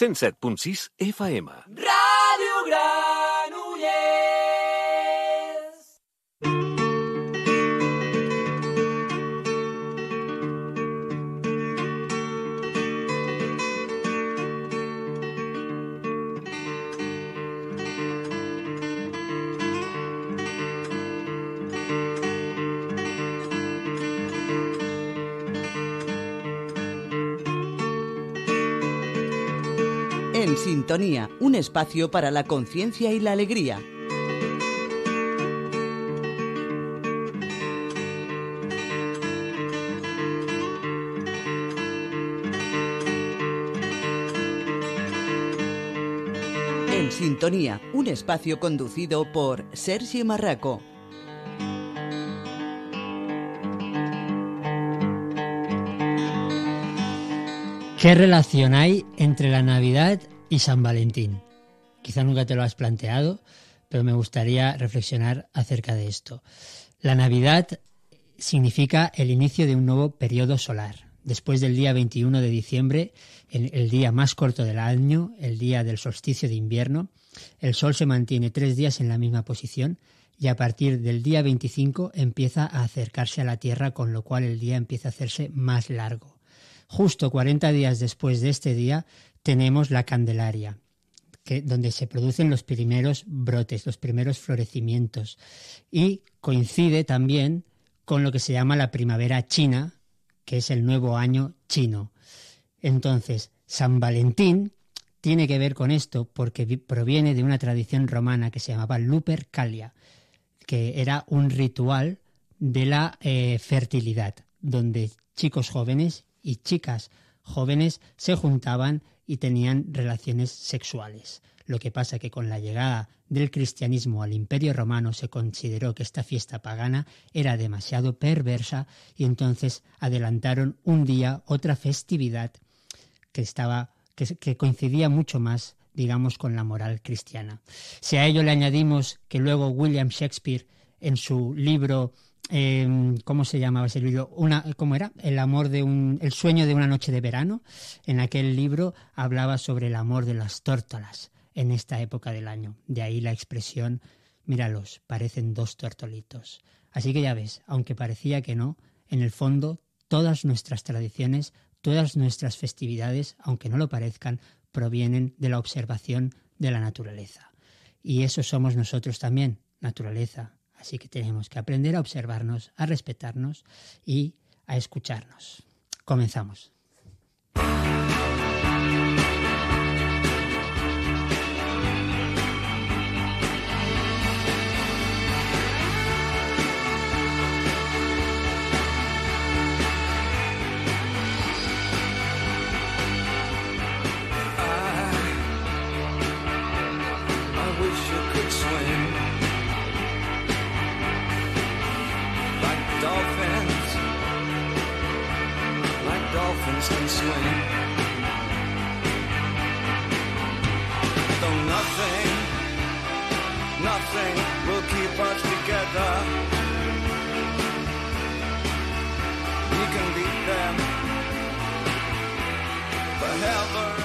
107.6 FM. Ràdio Granollers. Sintonía, un espacio para la conciencia y la alegría. En sintonía, un espacio conducido por Sergi Marraco. ¿Qué relación hay entre la Navidad y San Valentín? Quizá nunca te lo has planteado, pero me gustaría reflexionar acerca de esto. La Navidad significa el inicio de un nuevo periodo solar. Después del día 21 de diciembre, el día más corto del año, el día del solsticio de invierno, el Sol se mantiene tres días en la misma posición y a partir del día 25 empieza a acercarse a la Tierra, con lo cual el día empieza a hacerse más largo. Justo 40 días después de este día tenemos la Candelaria, que, donde se producen los primeros brotes, los primeros florecimientos. Y coincide también con lo que se llama la primavera china, que es el nuevo año chino. Entonces, San Valentín tiene que ver con esto porque proviene de una tradición romana que se llamaba Lupercalia, que era un ritual de la eh, fertilidad, donde chicos jóvenes y chicas jóvenes se juntaban y tenían relaciones sexuales. Lo que pasa que con la llegada del cristianismo al Imperio Romano se consideró que esta fiesta pagana era demasiado perversa y entonces adelantaron un día otra festividad que estaba que, que coincidía mucho más digamos con la moral cristiana. Si a ello le añadimos que luego William Shakespeare en su libro eh, ¿cómo se llamaba ese libro? Una, ¿Cómo era? El amor de un, el sueño de una noche de verano. En aquel libro hablaba sobre el amor de las tórtolas en esta época del año. De ahí la expresión, míralos, parecen dos tortolitos. Así que ya ves, aunque parecía que no, en el fondo todas nuestras tradiciones, todas nuestras festividades, aunque no lo parezcan, provienen de la observación de la naturaleza. Y eso somos nosotros también, naturaleza, Así que tenemos que aprender a observarnos, a respetarnos y a escucharnos. Comenzamos.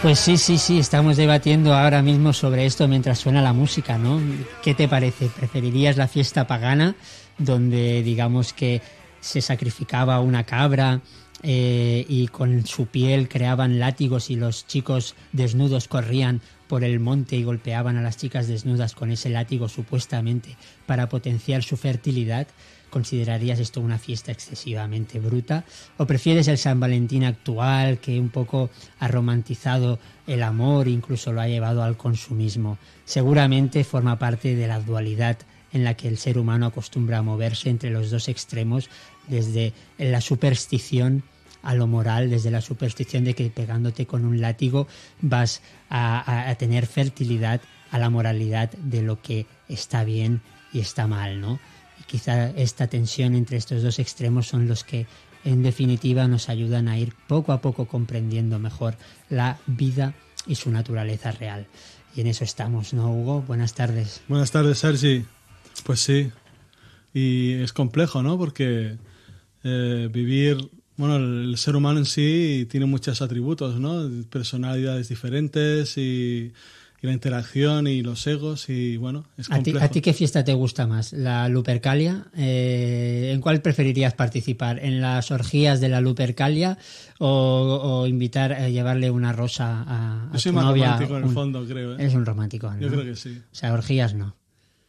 Pues sí, sí, sí, estamos debatiendo ahora mismo sobre esto mientras suena la música, ¿no? ¿Qué te parece? ¿Preferirías la fiesta pagana, donde digamos que se sacrificaba una cabra eh, y con su piel creaban látigos y los chicos desnudos corrían por el monte y golpeaban a las chicas desnudas con ese látigo supuestamente para potenciar su fertilidad? ¿Considerarías esto una fiesta excesivamente bruta? ¿O prefieres el San Valentín actual que un poco ha romantizado el amor, incluso lo ha llevado al consumismo? Seguramente forma parte de la dualidad en la que el ser humano acostumbra a moverse entre los dos extremos, desde la superstición a lo moral, desde la superstición de que pegándote con un látigo vas a, tener fertilidad, a la moralidad de lo que está bien y está mal, ¿no? Y quizá esta tensión entre estos dos extremos son los que en definitiva nos ayudan a ir poco a poco comprendiendo mejor la vida y su naturaleza real. Y en eso estamos, ¿no, Hugo? Buenas tardes. Buenas tardes, Sergi. Pues sí. Y es complejo, ¿no? Porque eh, vivir Bueno, el ser humano en sí tiene muchos atributos, ¿no? Personalidades diferentes y, y la interacción y los egos y bueno, es ¿A ti, complejo. a ti qué fiesta te gusta más? ¿La Lupercalia? Eh, ¿En cuál preferirías participar? ¿En las orgías de la Lupercalia o, o invitar a llevarle una rosa a, a Yo soy tu más novia? romántico en el Un- fondo, creo. ¿eh? Eres un romántico, ¿no? Yo creo que sí. O sea, orgías no.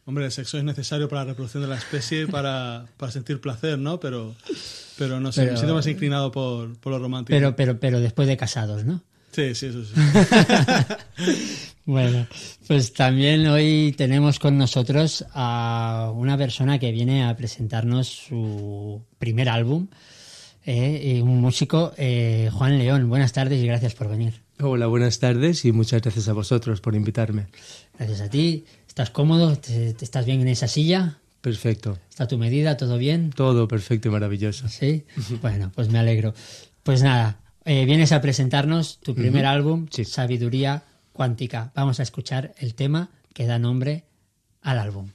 Hombre, el sexo es necesario para la reproducción de la especie y para, para sentir placer, ¿no? Pero, pero no sé, Pero- me siento más inclinado por, por lo romántico. Pero, pero, pero después de casados, ¿no? Sí, sí, eso sí. Bueno, pues también hoy tenemos con nosotros a una persona que viene a presentarnos su primer álbum, eh, y un músico, eh, Juan León. Buenas tardes y gracias por venir. Hola, buenas tardes y muchas gracias a vosotros por invitarme. Gracias a ti. ¿Estás cómodo? ¿Te, te estás bien en esa silla? Perfecto. ¿Está tu medida? ¿Todo bien? Todo perfecto y maravilloso. Sí. Bueno, pues me alegro. Pues nada, eh, vienes a presentarnos tu primer álbum, Sí. Sabiduría Cuántica. Vamos a escuchar el tema que da nombre al álbum.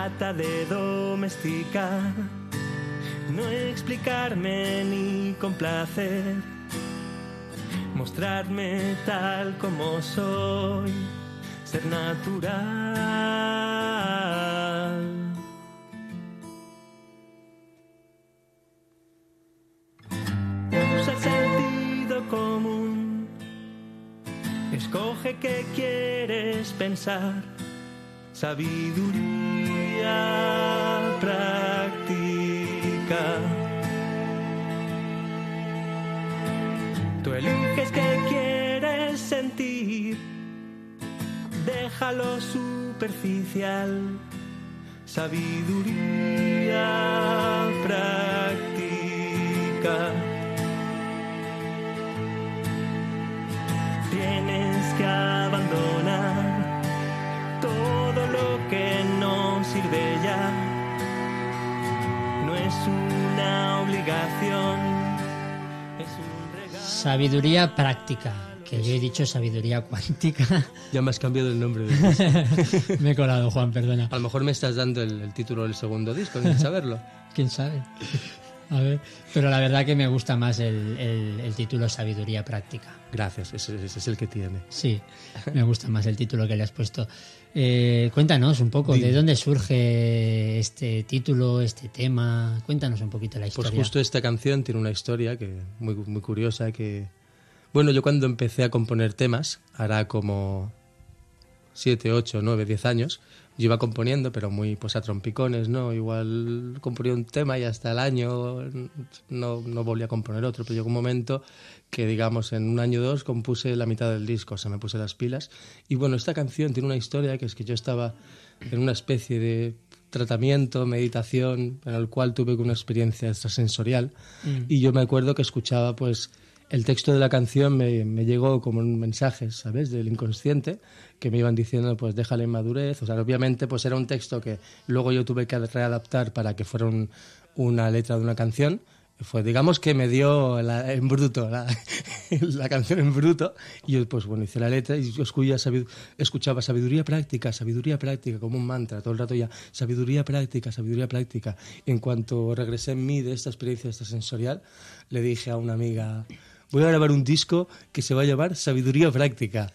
Trata de domesticar, no explicarme ni complacer, mostrarme tal como soy, ser natural. Usa el sentido común, escoge qué quieres pensar. Sabiduría práctica. Tú eliges qué quieres sentir, déjalo superficial. Sabiduría práctica. Tienes que obligación, es un regalo. Sabiduría práctica, que yo he dicho sabiduría cuántica. Ya me has cambiado el nombre del disco. me he colado, Juan, perdona. A lo mejor me estás dando el, el título del segundo disco, sin saberlo. ¿Quién sabe? A ver, pero la verdad que me gusta más el, el- el título Sabiduría práctica. Gracias, ese, ese es el que tiene. Sí, me gusta más el título que le has puesto. Eh, cuéntanos un poco, ¿de dónde surge este título, este tema? Cuéntanos un poquito la Pues historia. justo esta canción tiene una historia que muy, muy curiosa que... Bueno, yo cuando empecé a componer temas, hará como 7, 8, 9, 10 años, yo iba componiendo, pero muy pues a trompicones, ¿no? Igual componía un tema y hasta el año no, no volví a componer otro, pero llegó un momento que, digamos, en un año o dos compuse la mitad del disco, o sea, me puse las pilas. Y bueno, esta canción tiene una historia que es que yo estaba en una especie de tratamiento, meditación, en el cual tuve una experiencia extrasensorial y yo me acuerdo que escuchaba pues el texto de la canción me, llegó como un mensaje, ¿sabes?, del inconsciente, que me iban diciendo, pues, deja la inmadurez. O sea, obviamente, pues era un texto que luego yo tuve que readaptar para que fuera un- una letra de una canción. Fue, digamos que me dio la- en bruto, la, canción en bruto, y yo, pues bueno, hice la letra y yo escuchaba, sabidu- escuchaba sabiduría práctica, sabiduría práctica, como un mantra, todo el rato ya, sabiduría práctica, sabiduría práctica. En cuanto regresé en mí de esta experiencia extrasensorial, le dije a una amiga, voy a grabar un disco que se va a llamar Sabiduría Práctica.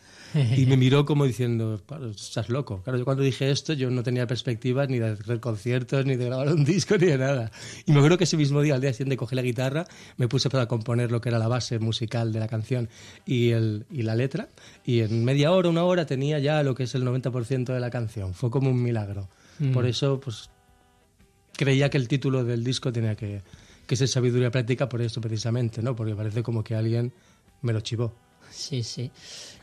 Y me miró como diciendo, "Claro, estás loco. Claro, yo cuando dije esto, yo no tenía perspectivas ni de hacer conciertos, ni de grabar un disco, ni de nada. Y me acuerdo que ese mismo día, al día siguiente, cogí la guitarra, me puse para componer lo que era la base musical de la canción y, el, y la letra. Y en media hora, una hora, tenía ya lo que es el 90% de la canción. Fue como un milagro. Por eso, pues, creía que el título del disco tenía que, que ser sabiduría práctica por eso precisamente, ¿no? Porque parece como que alguien me lo chivó. Sí, sí.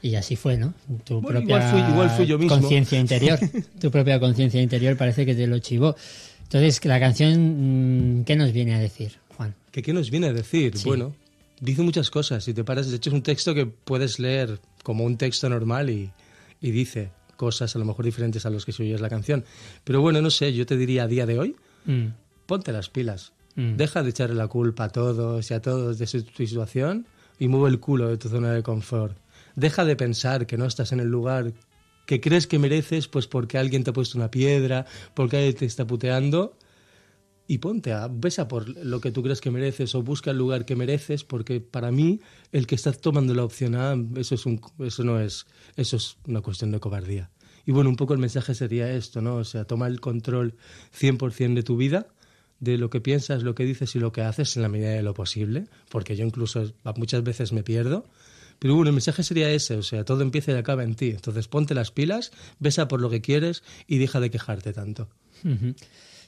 Y así fue, ¿no? Tu Bueno, propia igual fui- igual fui yo mismo. conciencia interior. tu propia conciencia interior parece que te lo chivó. Entonces, la canción, mm, ¿qué nos viene a decir, Juan? ¿Que ¿Qué nos viene a decir? Sí. Bueno, dice muchas cosas. Si te paras, de hecho es un texto que puedes leer como un texto normal y, y dice cosas a lo mejor diferentes a los que se oyes la canción. Pero bueno, no sé, yo te diría a día de hoy, Mm, ponte las pilas. Mm. Deja de echarle la culpa a todos y a todos de su, tu situación y mueve el culo de tu zona de confort. Deja de pensar que no estás en el lugar que crees que mereces, pues porque alguien te ha puesto una piedra, porque alguien te está puteando. Y ponte a, besa por lo que tú crees que mereces o busca el lugar que mereces, porque para mí el que está tomando la opción A, eso, es un, eso no es, eso es una cuestión de cobardía. Y bueno, un poco el mensaje sería esto, ¿no? O sea, toma el control 100% de tu vida, de lo que piensas, lo que dices y lo que haces en la medida de lo posible, porque yo incluso muchas veces me pierdo. Pero bueno, el mensaje sería ese, o sea, todo empieza y acaba en ti. Entonces ponte las pilas, besa por lo que quieres y deja de quejarte tanto.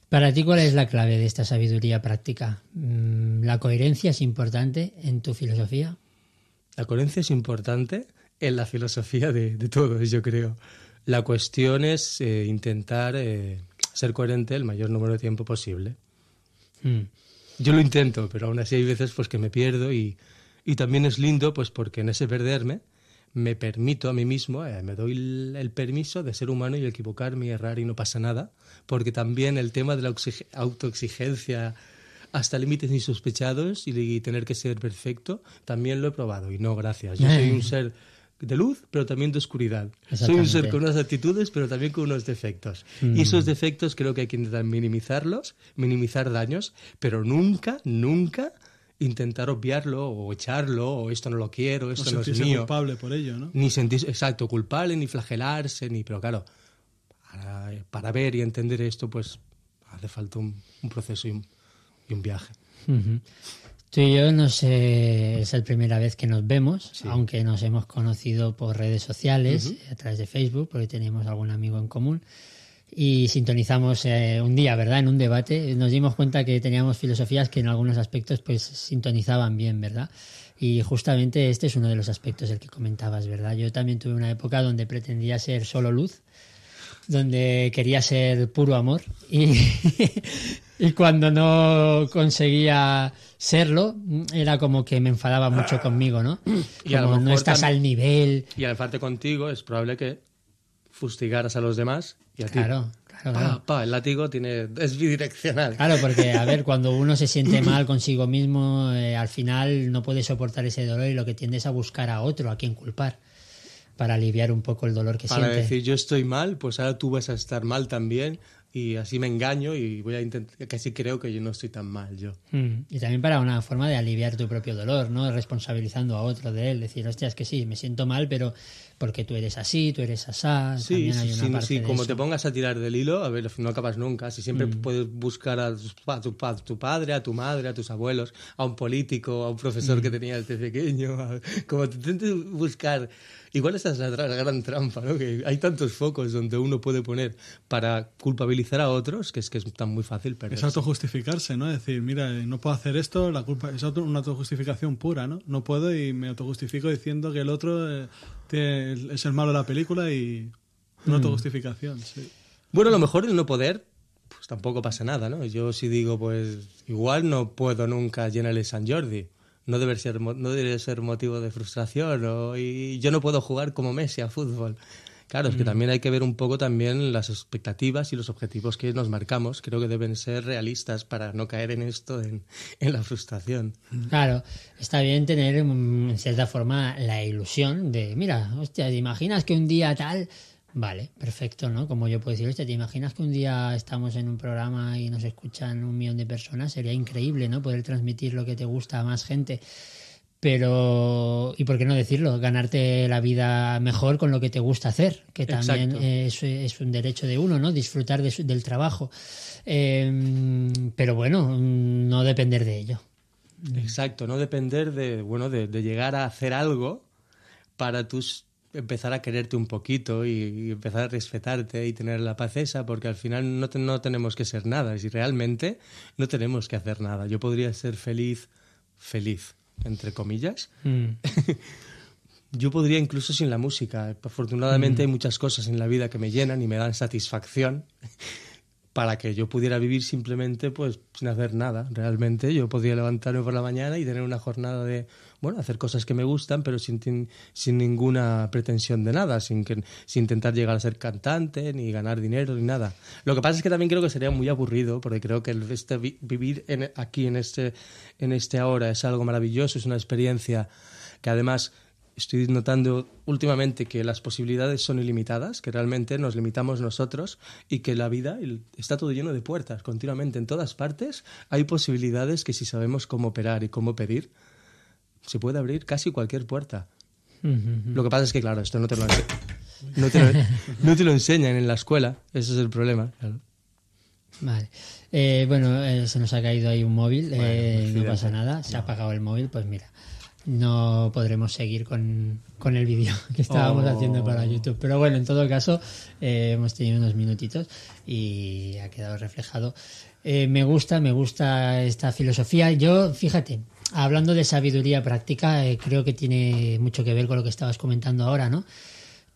Para ti, ¿cuál es la clave de esta sabiduría práctica? Mm, ¿La coherencia es importante en tu filosofía? La coherencia es importante en la filosofía de, de todos, yo creo. La cuestión es eh, intentar eh, ser coherente el mayor número de tiempo posible. Mm, Yo lo intento, pero aún así hay veces pues que me pierdo y, y también es lindo pues porque en ese perderme me permito a mí mismo, eh, me doy el, el permiso de ser humano y equivocarme y errar y no pasa nada, porque también el tema de la autoexigencia hasta límites insospechados y, de tener que ser perfecto, también lo he probado y no, gracias. Yo soy un ser de luz, pero también de oscuridad. Soy un ser con unas actitudes, pero también con unos defectos. Y esos defectos creo que hay que intentar minimizarlos, minimizar daños, pero nunca, nunca intentar obviarlo o echarlo o esto no lo quiero, No esto no, es sentirse mío. culpable por ello, ¿no? Ni sentirse, exacto, culpable, ni flagelarse, ni... Pero claro, para, para ver y entender esto, pues hace falta un, un proceso y un, y un viaje. ujú. Tú y yo no sé, es la primera vez que nos vemos, Sí. aunque nos hemos conocido por redes sociales, eh, a través de Facebook, porque teníamos algún amigo en común. Y sintonizamos eh, un día, ¿verdad? En un debate. Nos dimos cuenta que teníamos filosofías que en algunos aspectos pues sintonizaban bien, ¿verdad? Y justamente este es uno de los aspectos el que comentabas, ¿verdad? Yo también tuve una época donde pretendía ser solo luz, donde quería ser puro amor y, y cuando no conseguía serlo era como que me enfadaba mucho conmigo, ¿no? Y a lo Como no estás también- al nivel. Y al parte contigo es probable que fustigaras a los demás y a ti. Claro, claro, Pa, pa, el látigo tiene, es bidireccional. Claro, porque, a ver, cuando uno se siente mal consigo mismo, eh, al final no puede soportar ese dolor y lo que tiende es a buscar a otro a quien culpar para aliviar un poco el dolor que Para siente. decir yo estoy mal, pues ahora tú vas a estar mal también y así me engaño y voy a intentar, casi creo que yo no estoy tan mal yo. Mm, Y también para una forma de aliviar tu propio dolor, ¿no? Responsabilizando a otro de él. Decir, hostia, es que sí, me siento mal, pero porque tú eres así, tú eres asá. Sí, también sí, una sí, parte sí, de como eso. te pongas a tirar del hilo, a ver, no acabas nunca. Si siempre puedes buscar a tu, a tu pa- tu padre, a tu madre, a tus abuelos, a un político, a un profesor que tenías desde pequeño, a- como te intentes buscar. Igual esa es la, la gran trampa, ¿no? Que hay tantos focos donde uno puede poner para culpabilizar a otros que es que es tan muy fácil Es perderse. autojustificarse, ¿no? Es decir, mira, no puedo hacer esto, la culpa es auto- una autojustificación pura, ¿no? No puedo y me autojustifico diciendo que el otro eh, tiene- es el malo de la película y una autojustificación, sí. Bueno, a lo mejor el no poder, pues tampoco pasa nada, ¿no? Yo si digo, pues igual no puedo nunca llenar el San Jordi. No debe ser, no debe ser motivo de frustración. o- y yo no puedo jugar como Messi a fútbol. Claro, es que también hay que ver un poco también las expectativas y los objetivos que nos marcamos. Creo que deben ser realistas para no caer en esto, en, en la frustración. Claro, está bien tener mm, en cierta forma la ilusión de, mira, hostia, ¿te imaginas que un día tal... Vale, perfecto, ¿no? Como yo puedo decir, ¿te imaginas que un día estamos en un programa y nos escuchan un millón de personas? Sería increíble, ¿no? Poder transmitir lo que te gusta a más gente. Pero, y por qué no decirlo, ganarte la vida mejor con lo que te gusta hacer, que también es, es un derecho de uno, ¿no? Disfrutar de su- del trabajo. Eh, pero bueno, no depender de ello. Exacto, no depender de, bueno, de, de llegar a hacer algo para tú s- empezar a quererte un poquito y, y empezar a respetarte y tener la paz esa, porque al final no, te- no tenemos que ser nada, y realmente no tenemos que hacer nada. Yo podría ser feliz, feliz, entre comillas. Mm. Yo podría incluso sin la música. Afortunadamente hay muchas cosas en la vida que me llenan y me dan satisfacción para que yo pudiera vivir simplemente pues sin hacer nada. Realmente yo podría levantarme por la mañana y tener una jornada de, bueno, hacer cosas que me gustan, pero sin, sin ninguna pretensión de nada, sin, que, sin intentar llegar a ser cantante, ni ganar dinero, ni nada. Lo que pasa es que también creo que sería muy aburrido, porque creo que el, este, vi- vivir en- aquí en este, en este ahora es algo maravilloso, es una experiencia que además estoy notando últimamente que las posibilidades son ilimitadas, que realmente nos limitamos nosotros y que la vida está todo lleno de puertas continuamente en todas partes. Hay posibilidades que si sabemos cómo operar y cómo pedir, se puede abrir casi cualquier puerta. Lo que pasa es que, claro, esto no te lo, ense- no te lo, no te lo enseñan en la escuela, ese es el problema. claro. Vale. Eh, bueno, eh, se nos ha caído ahí un móvil, Bueno, eh, no accidente. pasa nada, se ha apagado el móvil, pues mira, no podremos seguir con, con el vídeo que estábamos Oh. haciendo para YouTube. Pero bueno, en todo caso, eh, hemos tenido unos minutitos y ha quedado reflejado. Eh, me gusta, me gusta esta filosofía. Yo, fíjate, hablando de sabiduría práctica, eh, creo que tiene mucho que ver con lo que estabas comentando ahora, ¿no?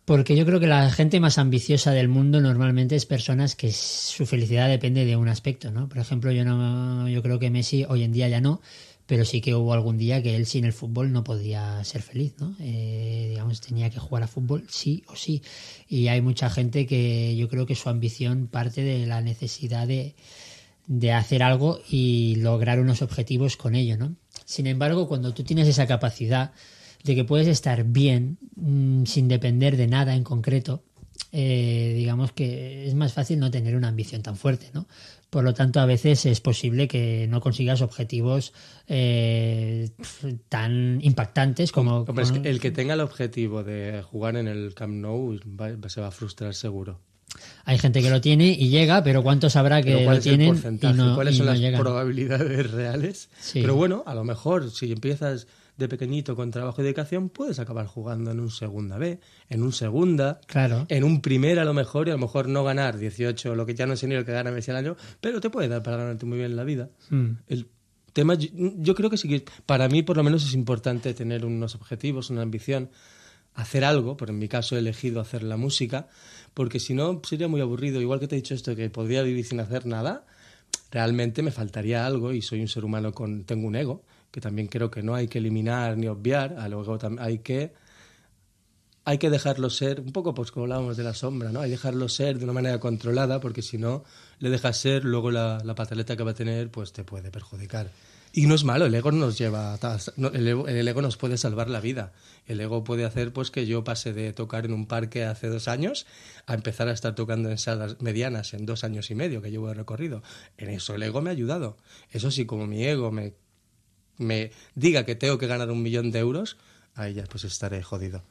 Porque yo creo que la gente más ambiciosa del mundo normalmente es personas que su felicidad depende de un aspecto, ¿no? Por ejemplo, yo no, yo creo que Messi hoy en día ya no, pero sí que hubo algún día que él sin el fútbol no podía ser feliz, ¿no? Eh, digamos, tenía que jugar a fútbol sí o sí. Y hay mucha gente que yo creo que su ambición parte de la necesidad de, de hacer algo y lograr unos objetivos con ello, ¿no? Sin embargo, cuando tú tienes esa capacidad de que puedes estar bien mm, sin depender de nada en concreto, eh, digamos que es más fácil no tener una ambición tan fuerte, ¿no? Por lo tanto, a veces es posible que no consigas objetivos eh, tan impactantes como... Es que el que tenga el objetivo de jugar en el Camp Nou va- se va a frustrar seguro. Hay gente que lo tiene y llega, pero ¿cuántos habrá que Pero ¿cuál lo tienen y no, ¿Cuáles y son no las llegan? probabilidades reales? Sí. Pero bueno, a lo mejor si empiezas de pequeñito con trabajo y dedicación, puedes acabar jugando en un segunda B, en un segunda, Claro. en un primer a lo mejor, y a lo mejor no ganar 18, lo que ya no sé ni lo que gana Messi al año, pero te puede dar para ganarte muy bien la vida. Mm. El tema, yo, yo creo que sí que para mí por lo menos es importante tener unos objetivos, una ambición, hacer algo, por en mi caso he elegido hacer la música, porque si no sería muy aburrido, igual que te he dicho esto, que podría vivir sin hacer nada, realmente me faltaría algo y soy un ser humano con, tengo un ego, que también creo que no hay que eliminar ni obviar, al ego hay que hay que dejarlo ser, un poco pues como hablábamos de la sombra, ¿no? Hay que dejarlo ser de una manera controlada, porque si no le dejas ser, luego la, la pataleta que va a tener, pues te puede perjudicar. Y no es malo, el ego nos lleva, a el, ego, el ego nos puede salvar la vida. El ego puede hacer pues que yo pase de tocar en un parque hace dos años a empezar a estar tocando en salas medianas en dos años y medio que llevo de recorrido. En eso el ego me ha ayudado. Eso sí, como mi ego me, me diga que tengo que ganar un millón de euros, ahí ya pues estaré jodido.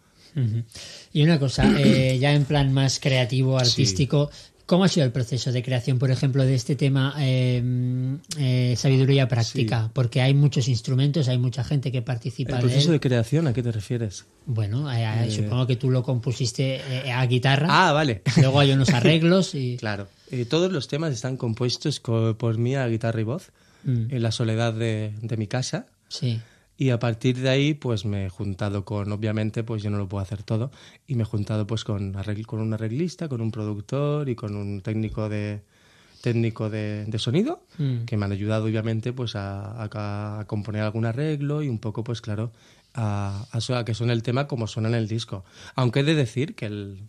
Y una cosa, eh, ya en plan más creativo, artístico, ¿cómo ha sido el proceso de creación, por ejemplo, de este tema eh, eh, sabiduría práctica? Porque hay muchos instrumentos, hay mucha gente que participa ¿El proceso de creación a qué te refieres? Bueno, eh, eh, supongo que tú lo compusiste a guitarra, Ah, vale. luego hay unos arreglos y... Claro. Todos los temas están compuestos co- por mí a guitarra y voz, Mm, en la soledad de, de mi casa. sí. Y a partir de ahí, pues me he juntado con, obviamente, pues yo no lo puedo hacer todo, y me he juntado pues con, arregl- con un arreglista, con un productor y con un técnico de técnico de, de sonido, Mm. que me han ayudado, obviamente, pues a, a- a componer algún arreglo y un poco, pues claro, a, a que suene el tema como suena en el disco. Aunque he de decir que el,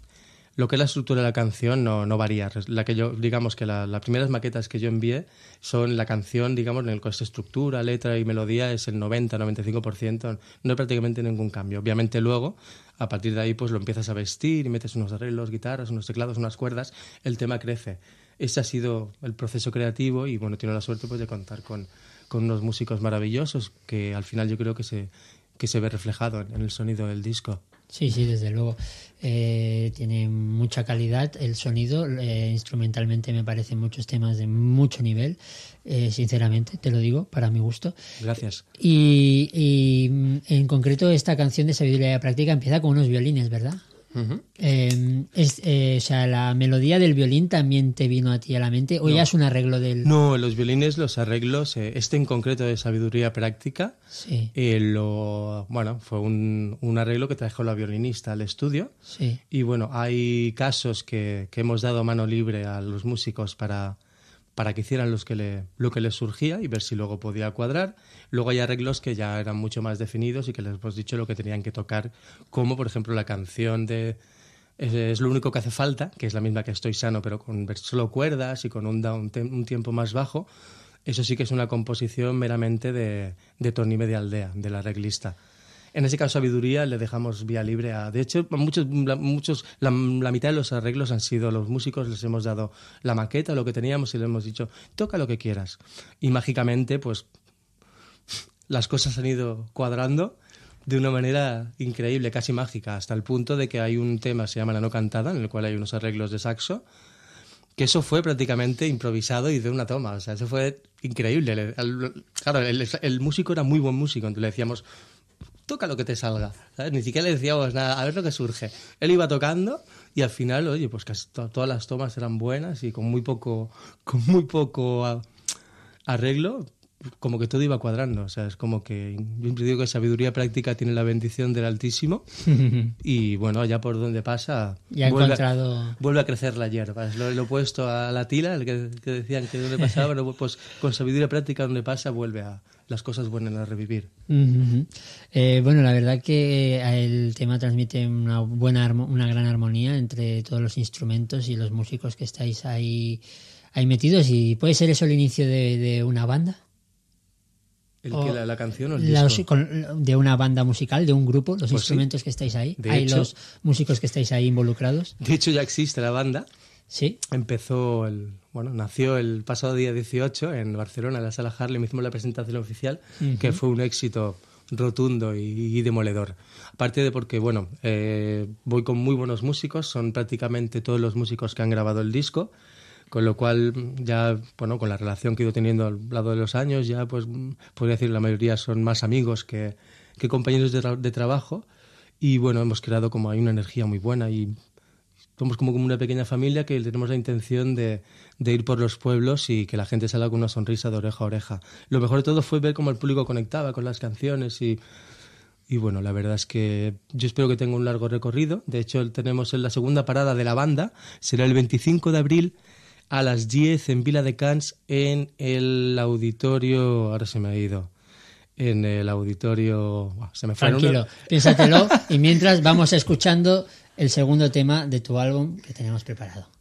lo que es la estructura de la canción no, no varía. La que yo, digamos que la- las primeras maquetas que yo envié son la canción, digamos, en el es estructura, letra y melodía es el 90-95%, no hay prácticamente ningún cambio. Obviamente luego, a partir de ahí, pues lo empiezas a vestir y metes unos arreglos, guitarras, unos teclados, unas cuerdas, el tema crece. Ese ha sido el proceso creativo y bueno, tengo la suerte pues de contar con, con unos músicos maravillosos que al final yo creo que se, que se ve reflejado en el sonido del disco. Sí, sí, desde luego. Eh, tiene mucha calidad el sonido. eh, instrumentalmente me parecen muchos temas de mucho nivel. eh, sinceramente, te lo digo, para mi gusto. Gracias. Y, y, mm, en concreto esta canción de sabiduría práctica empieza con unos violines, ¿verdad? Eh, es, eh, o sea, la melodía del violín también te vino a ti a la mente o ya es un arreglo del... No, los violines, los arreglos, eh, este en concreto de sabiduría práctica, Sí, eh, lo, bueno, fue un, un arreglo que trajo la violinista al estudio. sí. Y bueno, hay casos que, que hemos dado mano libre a los músicos para, para que hicieran los que le, lo que les surgía y ver si luego podía cuadrar. Luego hay arreglos que ya eran mucho más definidos y que les hemos dicho lo que tenían que tocar, como por ejemplo la canción de Es, lo único que hace falta, que es la misma que Estoy Sano, pero con solo cuerdas y con un, un tiempo más bajo. Eso sí que es una composición meramente de, de Tony Medialdea, del arreglista. En ese caso, Sabiduría le dejamos vía libre a... De hecho, muchos, muchos, la, la mitad de los arreglos han sido los músicos, les hemos dado la maqueta, lo que teníamos, y les hemos dicho, toca lo que quieras. Y mágicamente, pues, las cosas han ido cuadrando de una manera increíble, casi mágica, hasta el punto de que hay un tema, se llama La No Cantada, en el cual hay unos arreglos de saxo, que eso fue prácticamente improvisado y de una toma. O sea, eso fue increíble. Le- Claro, el, el músico era muy buen músico, entonces le decíamos, toca lo que te salga. ¿sabes? Ni siquiera le decíamos nada, a ver lo que surge. Él iba tocando y al final, oye, pues casi to- todas las tomas eran buenas y con muy poco, con muy poco a- arreglo, como que todo iba cuadrando. O sea, es como que yo siempre digo que sabiduría práctica tiene la bendición del Altísimo y bueno, allá por donde pasa, Y ha vuelve, a, encontrado... vuelve a crecer la hierba. Es lo, lo opuesto a la tila, el que, que decían que donde pasaba, pues con sabiduría práctica donde pasa vuelve a las cosas vuelven a revivir. Eh, bueno, la verdad que eh, el tema transmite una buena, una gran armonía entre todos los instrumentos y los músicos que estáis ahí, ahí metidos. ¿Y puede ser eso el inicio de, de una banda? El que la, la canción o el La- disco. con- de una banda musical, de un grupo, los Pues sí. instrumentos que estáis ahí. De ¿Hay hecho- los músicos que estáis ahí involucrados? De hecho, ya existe la banda. Sí. Empezó el, bueno, nació el pasado día 18 en Barcelona, en la sala Harlem, hicimos la presentación oficial, que fue un éxito rotundo y, y demoledor. Aparte de porque, bueno, eh, voy con muy buenos músicos, son prácticamente todos los músicos que han grabado el disco, con lo cual ya, bueno, con la relación que he ido teniendo al lado de los años, ya pues podría decir la mayoría son más amigos que, que compañeros de, tra- de trabajo. Y bueno, hemos creado como hay una energía muy buena y somos como, una pequeña familia que tenemos la intención de, de ir por los pueblos y que la gente salga con una sonrisa de oreja a oreja. Lo mejor de todo fue ver cómo el público conectaba con las canciones y, y bueno, la verdad es que yo espero que tenga un largo recorrido. De hecho, tenemos en la segunda parada de la banda, será el 25 de abril a las 10 en Vila de Cans en el auditorio, ahora se me ha ido, en el auditorio, se me fue. Tranquilo, piénsatelo. y mientras vamos escuchando el segundo tema de tu álbum que tenemos preparado.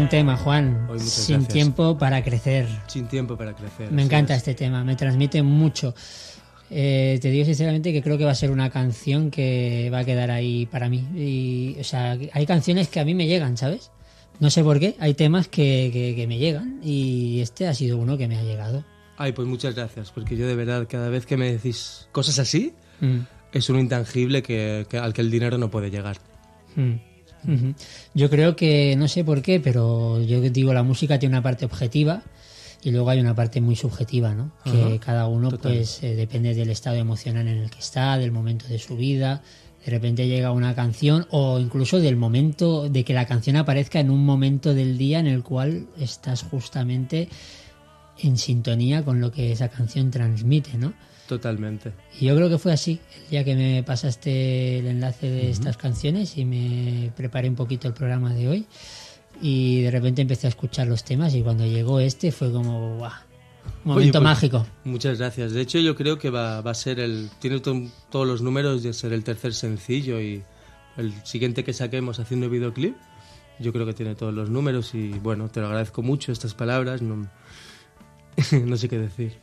Buen tema, Juan. Hoy Sin gracias. tiempo para crecer. Sin tiempo para crecer. Me encanta es. este tema, me transmite mucho. Eh, te digo sinceramente que creo que va a ser una canción que va a quedar ahí para mí. Y, o sea, hay canciones que a mí me llegan, ¿sabes? No sé por qué, hay temas que, que- que me llegan y este ha sido uno que me ha llegado. Ay, pues muchas gracias, porque yo de verdad, cada vez que me decís cosas así, Mm, es un intangible que, que- al que el dinero no puede llegar. mm, Yo creo que, no sé por qué, pero yo digo, la música tiene una parte objetiva y luego hay una parte muy subjetiva, ¿no? Que cada uno, total. pues, eh, depende del estado emocional en el que está, del momento de su vida. De repente llega una canción o incluso del momento de que la canción aparezca en un momento del día en el cual estás justamente en sintonía con lo que esa canción transmite, ¿no? Totalmente. Y yo creo que fue así, el día que me pasaste el enlace de estas canciones y me preparé un poquito el programa de hoy. Y de repente empecé a escuchar los temas y cuando llegó este fue como, ¡guau! Un Oye, momento pues, mágico. Muchas gracias. De hecho, yo creo que va, va a ser el. Tiene to- todos los números de ser el tercer sencillo y el siguiente que saquemos haciendo videoclip. Yo creo que tiene todos los números y bueno, te lo agradezco mucho estas palabras. No, no sé qué decir.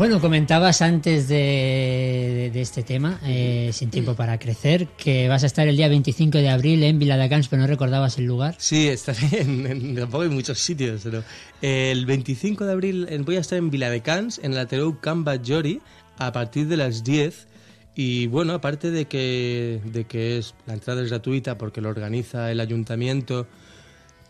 Bueno, comentabas antes de, este tema, eh, Sin Tiempo para Crecer, que vas a estar el día 25 de abril en Viladecans, pero no recordabas el lugar. Sí, estaré en, en- tampoco muchos sitios, pero el 25 de abril eh, voy a estar en Viladecans, en la Terou Can Batllori, a partir de las 10. Y bueno, aparte de que, de que es, la entrada es gratuita porque lo organiza el ayuntamiento,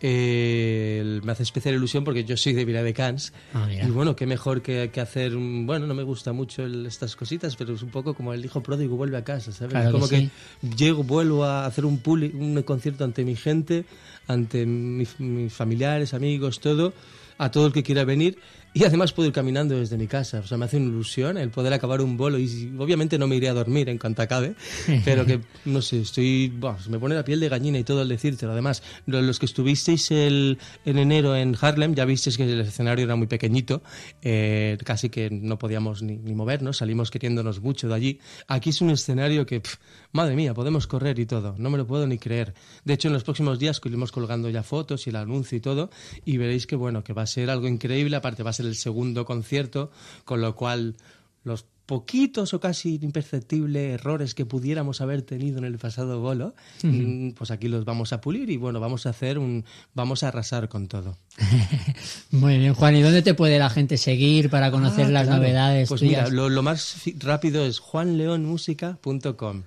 eh, me hace especial ilusión porque yo soy de Viladecans. Ah, y bueno, qué mejor que, que hacer, bueno, no me gusta mucho el- estas cositas, pero es un poco como el hijo pródigo vuelve a casa, ¿sabes? Claro que como sí. llego, vuelvo a hacer un, puli- un concierto ante mi gente, ante mi- mis familiares, amigos, todo, a todo el que quiera venir. Y además puedo ir caminando desde mi casa. O sea, me hace una ilusión el poder acabar un bolo. Y obviamente no me iré a dormir en cuanto acabe, pero que, no sé, estoy. se me pone la piel de gallina y todo al decírtelo. Además, lo- los que estuvisteis el, en enero en Harlem, ya visteis que el escenario era muy pequeñito, eh, casi que no podíamos ni, ni movernos, salimos queriéndonos mucho de allí. Aquí es un escenario que, pf, madre mía, podemos correr y todo, no me lo puedo ni creer. De hecho, en los próximos días iremos colgando ya fotos y el anuncio y todo, y veréis que, bueno, que va a ser algo increíble, aparte va a ser el segundo concierto, con lo cual los poquitos o casi imperceptibles errores que pudiéramos haber tenido en el pasado bolo, mm, pues aquí los vamos a pulir y bueno, vamos a hacer un, vamos a arrasar con todo. Muy bien, Juan. ¿Y dónde te puede la gente seguir para conocer Ah, las claro. novedades Pues tuyas? mira, lo, lo más rápido es juanleonmusica.com.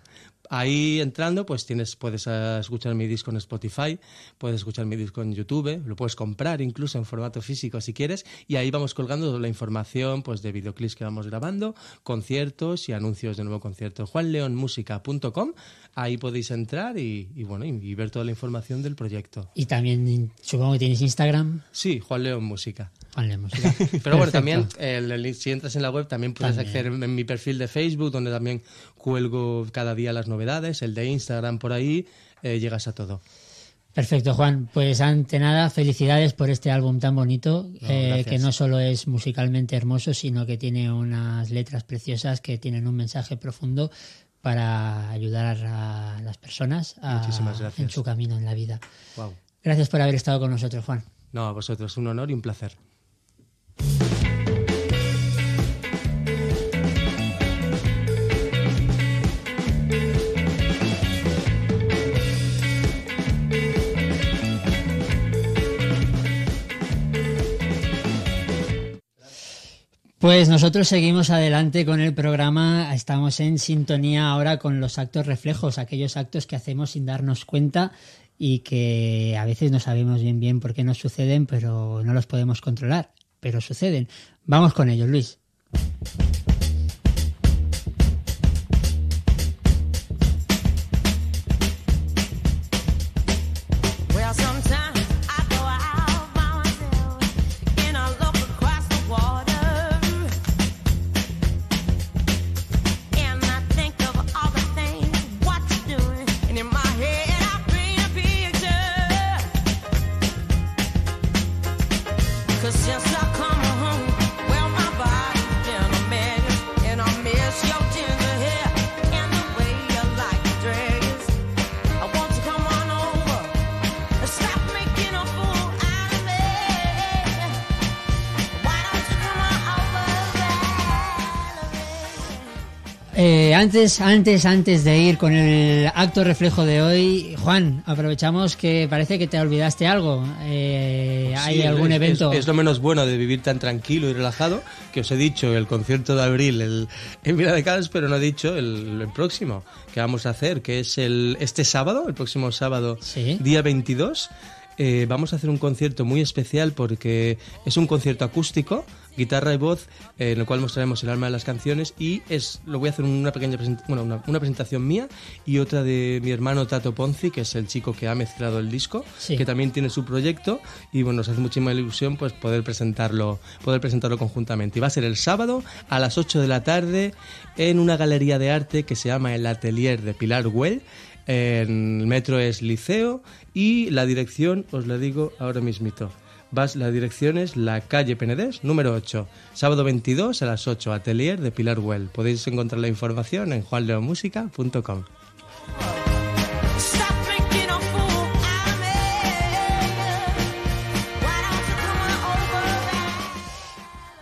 Ahí entrando, pues tienes, puedes eh, escuchar mi disco en Spotify, puedes escuchar mi disco en YouTube, lo puedes comprar incluso en formato físico si quieres, y ahí vamos colgando la información pues de videoclips que vamos grabando, conciertos y anuncios de nuevo concierto. juanleonmusica.com, ahí podéis entrar y, y bueno, y, y ver toda la información del proyecto. Y también supongo que tienes Instagram. Sí, Juan León Música. Juan León Música. Pero bueno, también el- el- si entras en la web también puedes También. acceder en mi perfil de Facebook, donde también cuelgo cada día las novedades, el de Instagram por ahí, eh, llegas a todo. Perfecto, Juan. Pues ante nada, felicidades por este álbum tan bonito, No, eh, que no solo es musicalmente hermoso, sino que tiene unas letras preciosas que tienen un mensaje profundo para ayudar a las personas a- en su camino en la vida. Wow. Gracias por haber estado con nosotros, Juan. No, a vosotros, un honor y un placer. Pues nosotros seguimos adelante con el programa, estamos en sintonía ahora con los actos reflejos, aquellos actos que hacemos sin darnos cuenta y que a veces no sabemos bien bien por qué nos suceden, pero no los podemos controlar, pero suceden. Vamos con ellos, Luis. Antes, antes, antes de ir con el acto reflejo de hoy, Juan, aprovechamos que parece que te olvidaste algo. Eh, ¿Hay Sí, algún es- evento? Es, es lo menos bueno de vivir tan tranquilo y relajado que os he dicho el concierto de abril el, en Vila de Cans, pero no he dicho el, el próximo que vamos a hacer, que es el este sábado, el próximo sábado, Sí. día 22. eh, vamos a hacer un concierto muy especial porque es un concierto acústico, guitarra y voz, eh, en el cual mostraremos el alma de las canciones y es lo voy a hacer una pequeña bueno, una, una presentación mía y otra de mi hermano Tato Ponzi, que es el chico que ha mezclado el disco, Sí. que también tiene su proyecto y bueno, nos hace muchísima ilusión pues poder presentarlo, poder presentarlo conjuntamente. Y va a ser el sábado a las 8 de la tarde en una galería de arte que se llama el Atelier de Pilar Güell. En el metro es Liceo y la dirección os la digo ahora mismito. Vas, la dirección es la calle Penedés, número 8. Sábado 22 a las 8, Atelier de Pilar Güell. Podéis encontrar la información en over?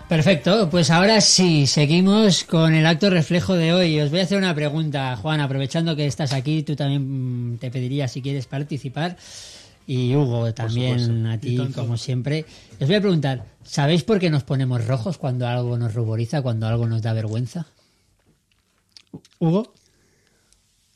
Perfecto, pues ahora sí, seguimos con el acto reflejo de hoy. Os voy a hacer una pregunta, Juan, aprovechando que estás aquí, tú también mm, te pediría si quieres participar. Y Hugo, también a ti, como siempre. Os voy a preguntar, ¿sabéis por qué nos ponemos rojos cuando algo nos ruboriza, cuando algo nos da vergüenza? Hugo.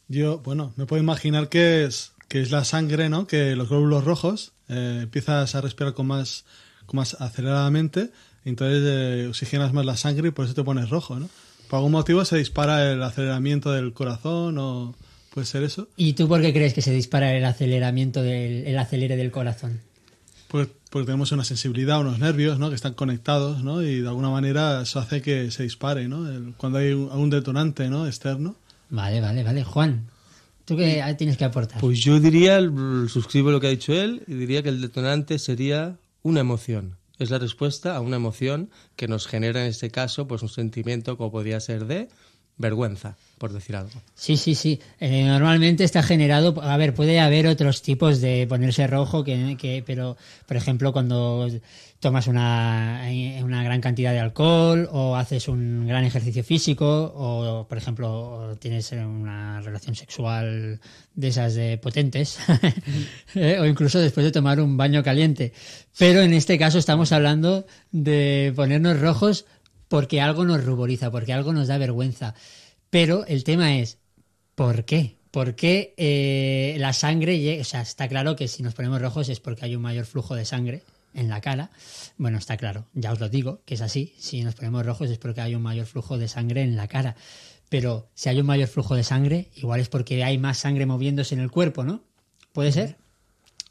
Yo, bueno, me puedo imaginar que es, que es la sangre, ¿no? Que los glóbulos rojos eh, empiezas a respirar con más, con más aceleradamente, entonces eh, oxigenas más la sangre y por eso te pones rojo, ¿no? Por algún motivo se dispara el aceleramiento del corazón o puede ser eso. ¿Y tú por qué crees que se dispara el aceleramiento del el acelere del corazón? Pues porque tenemos una sensibilidad, unos nervios, ¿no? Que están conectados, ¿no? Y de alguna manera eso hace que se dispare, ¿no? El- cuando hay un, algún detonante, ¿no? Externo. Vale, vale, vale. Juan, ¿tú qué tienes que aportar? Pues yo diría, suscribo lo que ha dicho él, y diría que el detonante sería una emoción. Es la respuesta a una emoción que nos genera en este caso pues un sentimiento como podría ser de vergüenza, por decir algo. Sí, sí, sí. Eh, normalmente está generado. A ver, puede haber otros tipos de ponerse rojo, que, que- pero, por ejemplo, cuando tomas una, eh, una gran cantidad de alcohol o haces un gran ejercicio físico o, por ejemplo, tienes una relación sexual de esas de potentes eh, o incluso después de tomar un baño caliente. Pero en este caso estamos hablando de ponernos rojos porque algo nos ruboriza, porque algo nos da vergüenza. Pero el tema es, ¿por qué? ¿Por qué eh, la sangre llega? O sea, está claro que si nos ponemos rojos es porque hay un mayor flujo de sangre en la cara. Bueno, está claro, ya os lo digo, que es así. Si nos ponemos rojos es porque hay un mayor flujo de sangre en la cara. Pero si hay un mayor flujo de sangre, igual es porque hay más sangre moviéndose en el cuerpo, ¿no? ¿Puede ser?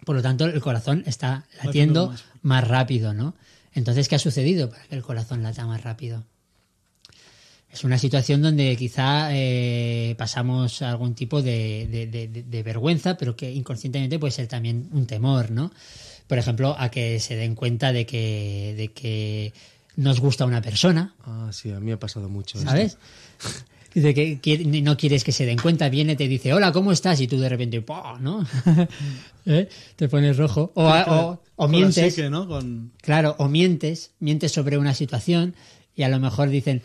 Por lo tanto, el corazón está latiendo más rápido, ¿no? Entonces, ¿qué ha sucedido para que el corazón lata más rápido? Es una situación donde quizá eh, pasamos algún tipo de, de- de- de- de vergüenza, pero que inconscientemente puede ser también un temor, ¿no? Por ejemplo, a que se den cuenta de que, de que nos gusta una persona, Ah, sí, a mí me ha pasado mucho. esto. De que no quieres que se den cuenta, viene, te dice, hola, ¿cómo estás? Y tú de repente, ¡pah! ¿no? ¿Eh? Te pones rojo. O, o- mientes. psique, ¿no? Con, Claro, o mientes, mientes sobre una situación y a lo mejor dicen,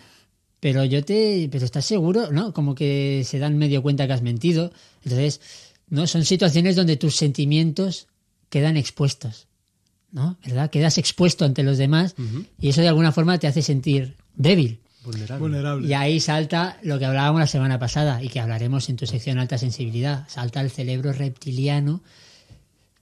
pero yo te, pero estás seguro, ¿no? Como que se dan medio cuenta que has mentido. Entonces, no, son situaciones donde tus sentimientos quedan expuestos, ¿no? ¿Verdad? Quedas expuesto ante los demás y eso de alguna forma te hace sentir débil. Vulnerable. vulnerable. Y ahí salta lo que hablábamos la semana pasada y que hablaremos en tu sección alta sensibilidad. Salta el cerebro reptiliano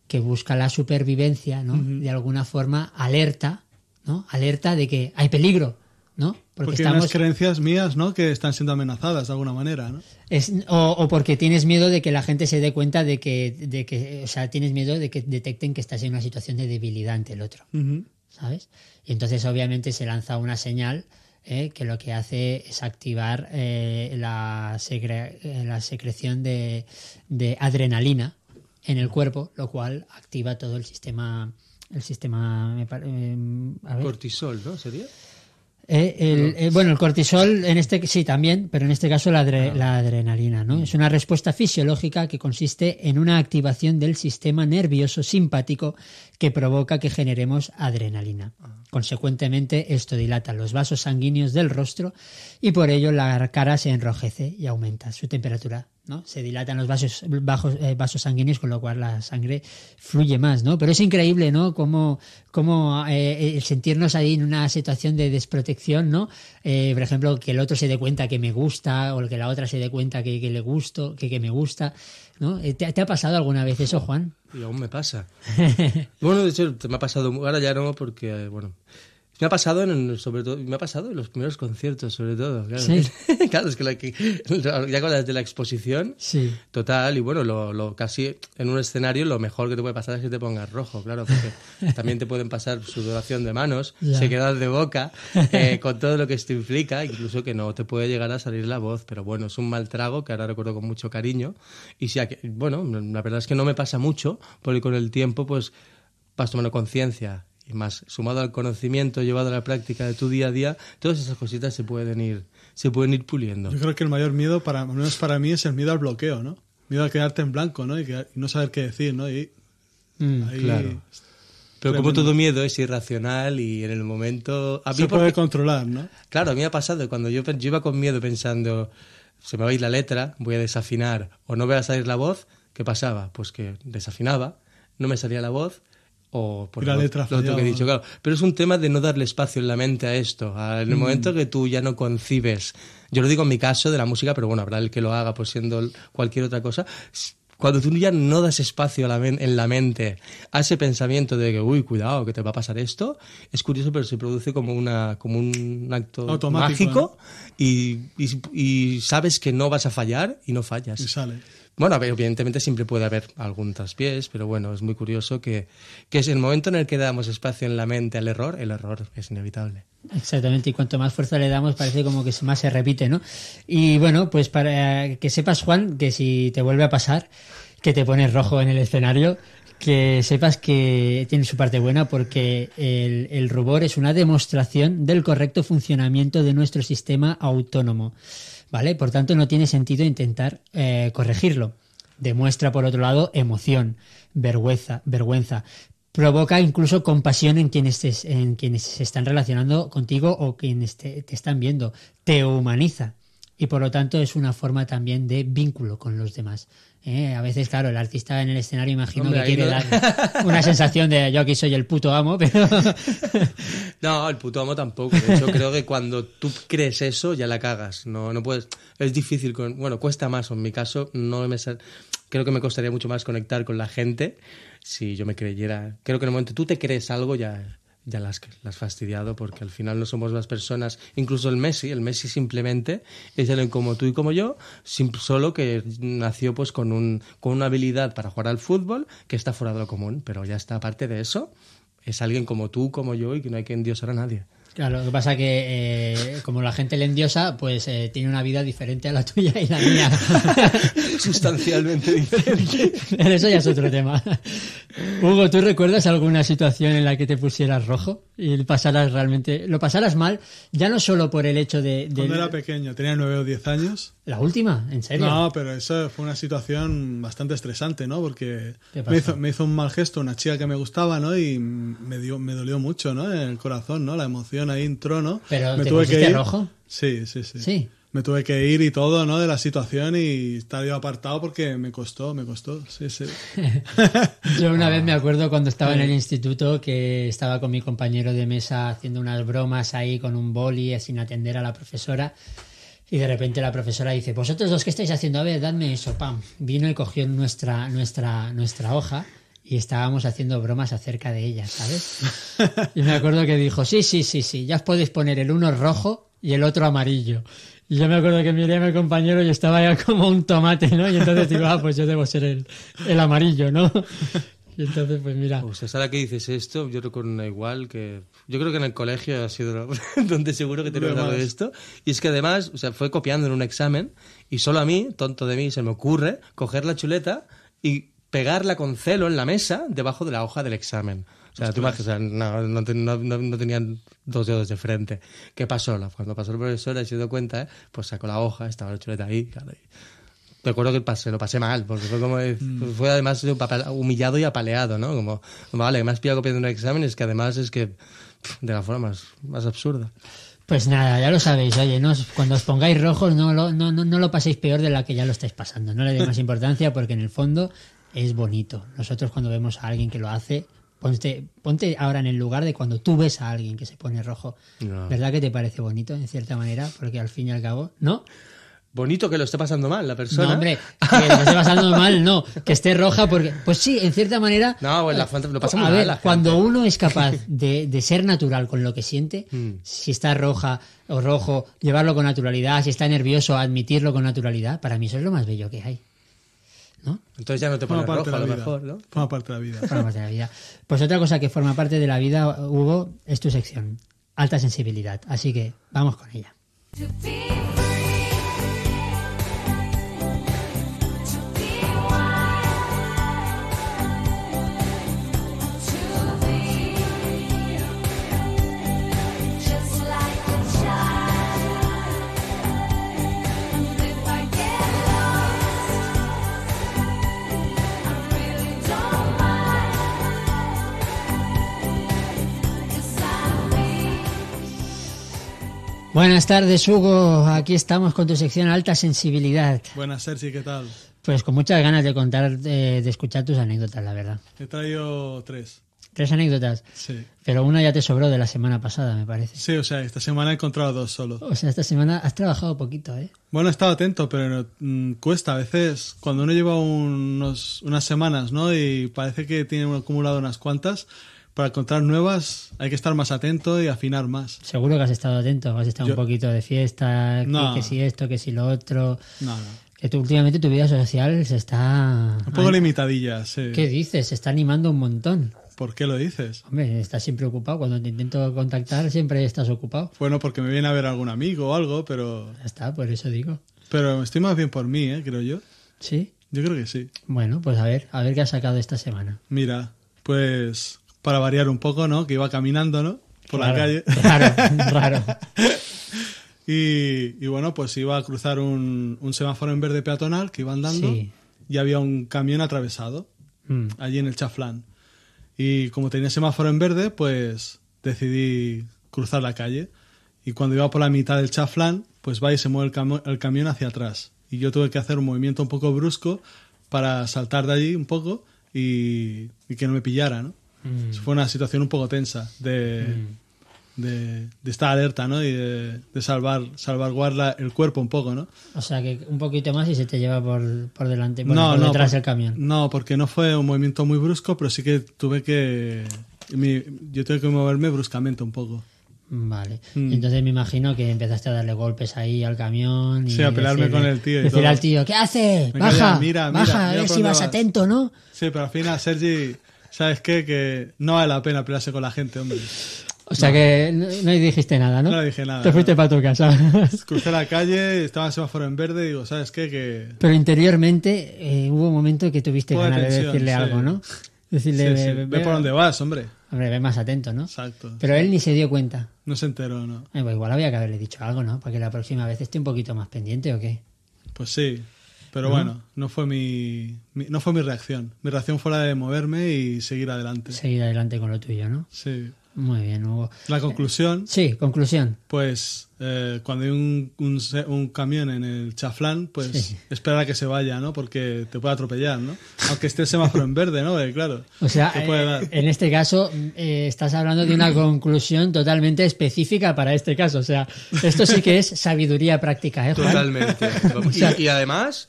que busca la supervivencia, ¿no? De alguna forma alerta, ¿no? Alerta de que hay peligro, ¿no? Porque, Porque hay estamos unas creencias mías, ¿no? Que están siendo amenazadas de alguna manera, ¿no? es- o, o porque tienes miedo de que la gente se dé cuenta de que, de que, o sea, tienes miedo de que detecten que estás en una situación de debilidad ante el otro. ¿sabes? Y entonces obviamente se lanza una señal eh, que lo que hace es activar eh, la, secre- eh, la secreción de, de adrenalina en el cuerpo, lo cual activa todo el sistema, el sistema, eh, a ver, Cortisol, ¿no? ¿Sería? Eh, el- eh, bueno, el cortisol, en este sí también, pero en este caso la, adre- la adrenalina, ¿no? Es una respuesta fisiológica que consiste en una activación del sistema nervioso simpático que provoca que generemos adrenalina. Consecuentemente, esto dilata los vasos sanguíneos del rostro y por ello la cara se enrojece y aumenta su temperatura, ¿no? Se dilatan los vasos, bajos, eh, vasos sanguíneos, con lo cual la sangre fluye más, ¿no? Pero es increíble, ¿no? Cómo, cómo eh, el sentirnos ahí en una situación de desprotección, ¿no? Eh, por ejemplo, que el otro se dé cuenta que me gusta o que la otra se dé cuenta que, que le gusto, que, que me gusta, ¿no? ¿Te, te ha pasado alguna vez eso, Juan? Y aún me pasa. bueno, de hecho, me ha pasado, ahora ya no, porque, bueno, me ha pasado en, sobre todo, me ha pasado en los primeros conciertos, sobre todo. Claro, Sí. claro es que, la que- ya con las de la exposición, Sí. total, y bueno, lo, lo casi en un escenario lo mejor que te puede pasar es que te pongas rojo, claro, porque también te pueden pasar sudoración de manos, Ya. sequedad de boca, eh, con todo lo que esto implica, incluso que no te puede llegar a salir la voz, pero bueno, es un mal trago que ahora recuerdo con mucho cariño. Y si, bueno, la verdad es que no me pasa mucho, porque con el tiempo, pues vas tomando conciencia y más sumado al conocimiento llevado a la práctica de tu día a día, todas esas cositas se pueden ir, se pueden ir puliendo. Yo creo que el mayor miedo, para, al menos para mí, es el miedo al bloqueo, ¿no? Miedo a quedarte en blanco, ¿no? Y, que- y no saber qué decir, ¿no? Y Mm. ahí claro. Pero como todo miedo es irracional y en el momento... A mí se puede porque- controlar, ¿no? Claro, a mí me ha pasado cuando yo, yo iba con miedo pensando, se me va a ir la letra, voy a desafinar o no va a salir la voz, ¿qué pasaba? Pues que desafinaba, no me salía la voz o por la lo- letra lo otro que he dicho, claro. Pero es un tema de no darle espacio en la mente a esto. En el Mm. momento que tú ya no concibes, yo lo digo en mi caso de la música, pero bueno, habrá el que lo haga pues siendo cualquier otra cosa. Cuando tú ya no das espacio a la en la mente a ese pensamiento de que, uy, cuidado, que te va a pasar esto, es curioso, pero se produce como, una, como un acto Automático, mágico y, y- y sabes que no vas a fallar y no fallas. Y sale. Bueno, evidentemente siempre puede haber algún traspiés, pero bueno, es muy curioso que, que es el momento en el que damos espacio en la mente al error, el error es inevitable. Exactamente, y cuanto más fuerza le damos parece como que más se repite, ¿no? Y bueno, pues para que sepas, Juan, que si te vuelve a pasar, que te pones rojo en el escenario, que sepas que tiene su parte buena porque el, el rubor es una demostración del correcto funcionamiento de nuestro sistema autónomo, ¿vale? Por tanto, no tiene sentido intentar eh, corregirlo. Demuestra, por otro lado, emoción, vergüenza, vergüenza. Provoca incluso compasión en quienes, se están relacionando contigo o quienes te están viendo. Te humaniza. Y por lo tanto es una forma también de vínculo con los demás. ¿Eh? A veces, claro, el artista en el escenario imagino Hombre, que quiere no- dar una sensación de yo aquí soy el puto amo, pero No, el puto amo tampoco. De hecho, creo que cuando tú crees eso, ya la cagas. No, no puedes. Es difícil. Con, bueno, cuesta más. En mi caso, no me creo que me costaría mucho más conectar con la gente si yo me creyera. Creo que en el momento tú te crees algo, ya, ya las has fastidiado, porque al final no somos las personas. Incluso el Messi, el Messi simplemente es alguien como tú y como yo, solo que nació pues con, un, con una habilidad para jugar al fútbol que está fuera de lo común. Pero ya está, aparte de eso es alguien como tú, como yo, y que no hay que endiosar a nadie. Claro, lo que pasa que eh, como la gente le endiosa, pues eh, tiene una vida diferente a la tuya y la mía. Sustancialmente diferente. Pero eso ya es otro tema. Hugo, ¿tú recuerdas alguna situación en la que te pusieras rojo y pasaras realmente, lo pasaras mal, ya no solo por el hecho de, de- Cuando era pequeño, tenía nueve o diez años. la última, en serio? No, pero eso fue una situación bastante estresante, ¿no? Porque me hizo, me hizo un mal gesto una chica que me gustaba, ¿no? Y me dio, me dolió mucho, ¿no? En el corazón, ¿no? La emoción ahí entró, ¿no? Pero, me ¿te pusiste rojo? Sí, sí, sí. Sí. Me tuve que ir y todo, ¿no? De la situación y estar yo apartado porque me costó, me costó. Sí, sí. Yo una vez me acuerdo cuando estaba en el instituto que estaba con mi compañero de mesa haciendo unas bromas ahí con un boli eh, sin atender a la profesora y de repente la profesora dice, vosotros dos, ¿qué estáis haciendo? A ver, dadme eso, pam. Vino y cogió nuestra, nuestra, nuestra hoja y estábamos haciendo bromas acerca de ella, ¿sabes? Y me acuerdo que dijo, sí, sí, sí, sí, ya os podéis poner el uno rojo y el otro amarillo. Y yo me acuerdo que miré a mi compañero y estaba ya como un tomate, ¿no? Y entonces digo, ah, pues yo debo ser el, el amarillo, ¿no? Y entonces, pues mira, O sea, ahora que dices esto, yo recuerdo una igual que... Yo creo que en el colegio ha sido donde seguro que algo de Además. esto. Y es que además, o sea, fue copiando en un examen y solo a mí, tonto de mí, se me ocurre coger la chuleta y pegarla con celo en la mesa debajo de la hoja del examen. O sea, tú imaginas, no, no, no- no- tenían dos dedos de frente. ¿Qué pasó? Cuando pasó el profesor, y se dio cuenta, ¿eh? pues sacó la hoja, estaba la chuleta ahí, claro. Recuerdo que pasé, lo pasé mal, porque fue como. Mm. Fue además humillado y apaleado, ¿no? Como, vale, me has pillado copiando un examen, es que además es que. de la forma más, más absurda. Pues nada, ya lo sabéis, oye, no cuando os pongáis rojos no lo, no, no, no lo paséis peor de la que ya lo estáis pasando. No le deis más importancia porque en el fondo es bonito. Nosotros cuando vemos a alguien que lo hace, ponte, ponte ahora en el lugar de cuando tú ves a alguien que se pone rojo. No. ¿Verdad que te parece bonito en cierta manera? Porque al fin y al cabo, ¿no? Bonito que lo esté pasando mal la persona. No, hombre, que lo esté pasando mal, no, que esté roja porque, pues sí, en cierta manera... No, pues la fanta- lo pasa muy a mal ver, la gente. cuando uno es capaz de, de ser natural con lo que siente, Mm. si está roja o rojo, llevarlo con naturalidad, si está nervioso, admitirlo con naturalidad, para mí eso es lo más bello que hay. ¿No? Entonces ya no te Forma pones parte rojo de a lo vida. mejor, ¿no? Forma parte de la vida. Forma parte de la vida. Pues otra cosa que forma parte de la vida, Hugo, es tu sección. Alta sensibilidad. Así que vamos con ella. Buenas tardes, Hugo. Aquí estamos con tu sección Alta sensibilidad. Buenas, Sergi, ¿qué tal? Pues con muchas ganas de contar, de, de escuchar tus anécdotas, la verdad. He traído tres. Tres anécdotas, Sí. pero una ya te sobró de la semana pasada, me parece. Sí, o sea, esta semana he encontrado dos solo. O sea, esta semana has trabajado poquito, ¿eh? Bueno, he estado atento, pero mm, cuesta a veces. Cuando uno lleva unos, unas semanas, ¿no? Y parece que tiene acumulado unas cuantas, para encontrar nuevas hay que estar más atento y afinar más. Seguro que has estado atento, has estado Yo- un poquito de fiesta, que- No. que, si esto, que si lo otro. No, no. Que tú, últimamente tu vida social se está... Un poco Ay, limitadilla, sí. ¿Qué dices? Se está animando un montón. ¿Por qué lo dices? Hombre, estás siempre ocupado. Cuando te intento contactar siempre estás ocupado. Bueno, porque me viene a ver algún amigo o algo, pero, Ya está, por eso digo. pero estoy más bien por mí, ¿eh? Creo yo. ¿Sí? Yo creo que sí. Bueno, pues a ver, a ver qué has sacado esta semana. Mira, pues para variar un poco, ¿no? Que iba caminando, ¿no? Por la Raro, calle. Raro, raro. Y, y bueno, pues iba a cruzar un, un semáforo en verde peatonal que iba andando Sí. y había un camión atravesado Mm. allí en el chaflán. Y como tenía semáforo en verde, pues decidí cruzar la calle. Y cuando iba por la mitad del chaflán, pues va y se mueve el camión hacia atrás. Y yo tuve que hacer un movimiento un poco brusco para saltar de allí un poco y, y que no me pillara, ¿no? Mm. Fue una situación un poco tensa de, de, de estar alerta, ¿no? Y de, de salvar, salvaguardar el cuerpo un poco, ¿no? O sea, que un poquito más y se te lleva por, por delante, por, por detrás por- el camión. No, porque no fue un movimiento muy brusco, pero sí que tuve que... mi- yo tuve que moverme bruscamente un poco. Vale. Mm. Entonces me imagino que empezaste a darle golpes ahí al camión. Y Sí, a pelearme decirle- con el tío y todo. al tío, ¿qué hace? Me Baja, mira, mira, baja, a mira ver por si vas". atento, ¿no? Sí, pero al final, Sergi, ¿sabes qué? Que no vale la pena pelearse con la gente, hombre. O sea que no, no dijiste nada, ¿no? No dije nada, Te fuiste no. para tu casa. Crucé la calle, estaba el semáforo en verde y digo, ¿sabes qué? Que... Pero interiormente eh, hubo un momento que tuviste ganas de decirle sí. algo, ¿no? Sí, Decirle, sí, ve, Ve por dónde vas, hombre. Hombre, ve más atento, ¿no? Exacto. Pero él ni se dio cuenta. No se enteró, ¿no? Eh, pues igual había que haberle dicho algo, ¿no? Para que la próxima vez esté un poquito más pendiente o qué. Pues sí. Pero bueno, no fue mi, mi- no fue mi reacción. Mi reacción fue la de moverme y seguir adelante. Seguir adelante con lo tuyo, ¿no? Sí. Muy bien, Hugo. La conclusión, Sí, conclusión. pues eh, cuando hay un, un, se- un camión en el chaflán, pues Sí. esperar a que se vaya, ¿no? Porque te puede atropellar, ¿no? Aunque esté el semáforo en verde, ¿no? Eh, claro. O sea, eh, dar. en este caso eh, estás hablando de una conclusión totalmente específica para este caso. O sea, esto sí que es sabiduría práctica, ¿eh, Juan? Totalmente. O sea- y, y además,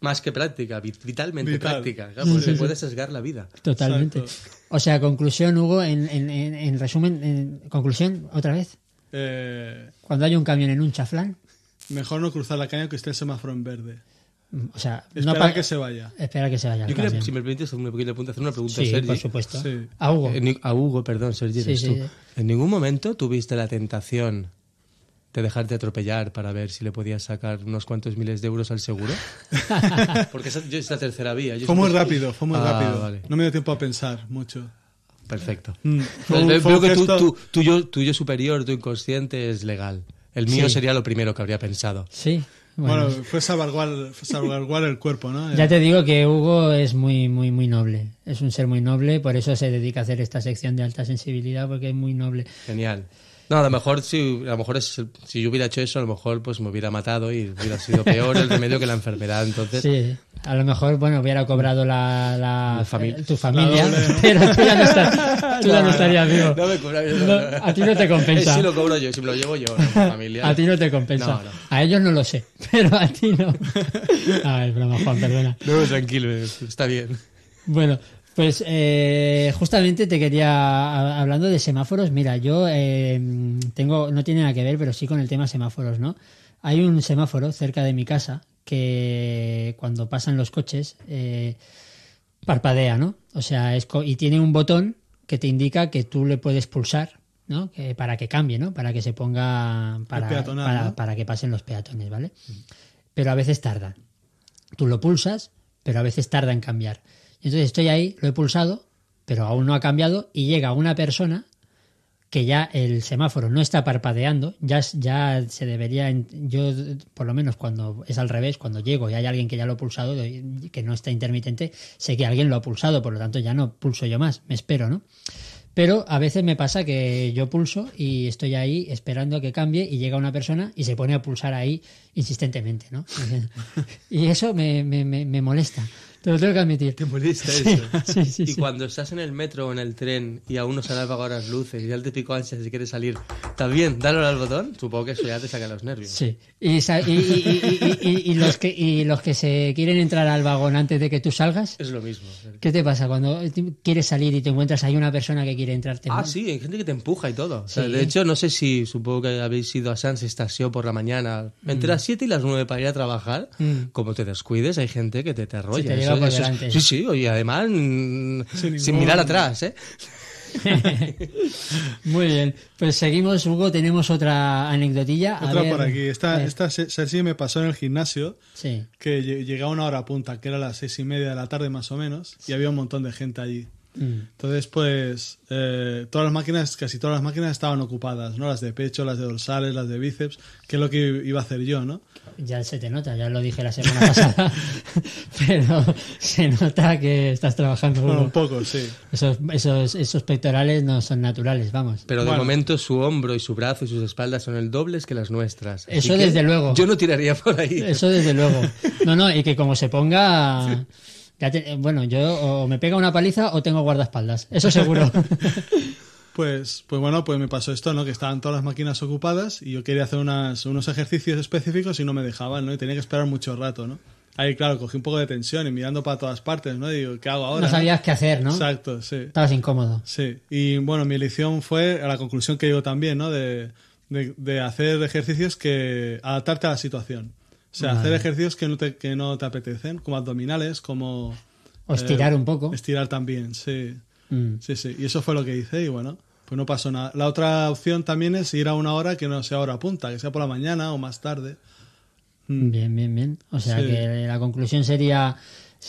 más que práctica, vi- vitalmente Vital. práctica. Claro, porque se puede sesgar la vida. Totalmente. Exacto. O sea, conclusión, Hugo, en, en- en- en resumen, en conclusión, otra vez. Eh, Cuando hay un camión en un chaflán, mejor no cruzar la calle aunque esté el semáforo en verde. mm, o sea, Espera no pa- que se vaya. Espera que se vaya Yo quería, si me permites, un pequeño apunte, hacer una pregunta Sí, a Sergi. por supuesto. Sí. A Hugo. Ni- a Hugo, perdón, Sergi, Sí, eres sí, tú. sí. ¿En ningún momento tuviste la tentación de dejarte atropellar para ver si le podías sacar unos cuantos miles de euros al seguro? Porque esa, yo- es la tercera vía. Yo Fue muy rápido, fue muy Ah, rápido. vale. No me dio tiempo a pensar mucho. perfecto. Mm, fue un- Veo fue un que tu, gesto- tu- tuyo, tuyo superior, tu inconsciente es legal. El mío Sí. sería lo primero que habría pensado. Sí. Bueno, Bueno, fue salvaguardar, fue salvaguardar el cuerpo, ¿no? ya te digo que Hugo es muy, muy, muy noble. Es un ser muy noble, por eso se dedica a hacer esta sección de alta sensibilidad, porque es muy noble. Genial. No, a lo mejor si a lo mejor es, si yo hubiera hecho eso, a lo mejor pues me hubiera matado y hubiera sido peor el remedio que la enfermedad. Entonces, Sí, a lo mejor, bueno, hubiera cobrado la, familia. tu familia, La doble, ¿no? pero tú ya no, estás- tú ya no estarías vivo. No me cobra- a ti no te compensa. Sí lo cobro yo, si me lo llevo yo, familia. A ti no te compensa. A ellos no lo sé, pero a ti no. Ay, broma, Juan, perdona. No, tranquilo, está bien. Bueno, pues eh, justamente te quería, hablando de semáforos, mira, yo eh, tengo, no tiene nada que ver, pero sí con el tema semáforos, ¿no? Hay un semáforo cerca de mi casa que cuando pasan los coches eh, parpadea, ¿no? O sea, es co- y tiene un botón que te indica que tú le puedes pulsar, ¿no? Que, para que cambie, ¿no? Para que se ponga, para, peatonal, para, ¿no? para que pasen los peatones, ¿vale? Pero a veces tarda. Tú lo pulsas, pero a veces tarda en cambiar. Entonces estoy ahí, lo he pulsado, pero aún no ha cambiado y llega una persona que ya el semáforo no está parpadeando, ya, ya se debería, yo por lo menos cuando es al revés, cuando llego y hay alguien que ya lo ha pulsado, que no está intermitente, sé que alguien lo ha pulsado, por lo tanto ya no pulso yo más, me espero, ¿no? Pero a veces me pasa que yo pulso y estoy ahí esperando a que cambie y llega una persona y se pone a pulsar ahí insistentemente, ¿no? Y eso me, me, me molesta, te lo tengo que admitir. Te molesta Sí, eso. sí, sí, y sí. cuando estás en el metro o en el tren y aún no se han apagado las luces y ya te pico ansias si quieres salir, también, dale al botón, supongo que eso ya te saca los nervios. Sí. Y, y, y- y- y- y- y los que, y los que se quieren entrar al vagón antes de que tú salgas, Es lo mismo. ¿qué te pasa cuando quieres salir y te encuentras ahí una persona que quiere entrar? te Ah, sí, hay gente que te empuja y todo. O sea. De hecho, no sé si supongo que habéis ido a Sans Estación por la mañana, entre las 7 y las 9 para ir a trabajar. Mm. Como te descuides, hay gente que te, te arrolla. Te lleva Eso- por eso es- delante. sí, sí, y además mm, sin, ningún- mirar atrás, ¿eh? Muy bien. Pues seguimos, Hugo, tenemos otra anecdotilla. A Otra ver, por aquí. Esta, ver. esta Sergi me pasó en el gimnasio, Sí. que lle- llegaba una hora punta, que era las seis y media de la tarde más o menos, y había un montón de gente allí. Mm. Entonces, pues, eh, todas las máquinas, casi todas las máquinas estaban ocupadas, ¿no? Las de pecho, las de dorsales, las de bíceps, que es lo que iba a hacer yo, ¿no? Ya se te nota, ya lo dije la semana pasada, pero se nota que estás trabajando. Bueno, un poco, sí. Esos, esos, esos pectorales no son naturales, vamos. Pero de Bueno. momento su hombro y su brazo y sus espaldas son el doble que las nuestras. Eso desde luego. Yo no tiraría por ahí. Eso desde luego. No, no, y que como se ponga... ya te- bueno, yo o me pega una paliza o tengo guardaespaldas. Eso seguro. Pues, pues bueno, pues me pasó esto, ¿no? Que estaban todas las máquinas ocupadas y yo quería hacer unas, unos ejercicios específicos y no me dejaban, ¿no? Y tenía que esperar mucho rato, ¿no? Ahí, claro, cogí un poco de tensión y mirando para todas partes, ¿no? Y digo, ¿qué hago ahora? No sabías qué hacer, ¿no? Exacto, sí. Estabas incómodo. Sí, y bueno, mi elección fue a la conclusión que llego también, ¿no? De, de, de hacer ejercicios que adaptarte a la situación. O sea, Vale. hacer ejercicios que no te, que no te apetecen, como abdominales, como... O estirar eh, un poco. Estirar también, sí. Mm. Sí, sí. Y eso fue lo que hice y bueno, pues no pasó nada. La otra opción también es ir a una hora que no sea hora punta, que sea por la mañana o más tarde. Mm. Bien, bien, bien. O sea Sí. que la conclusión sería...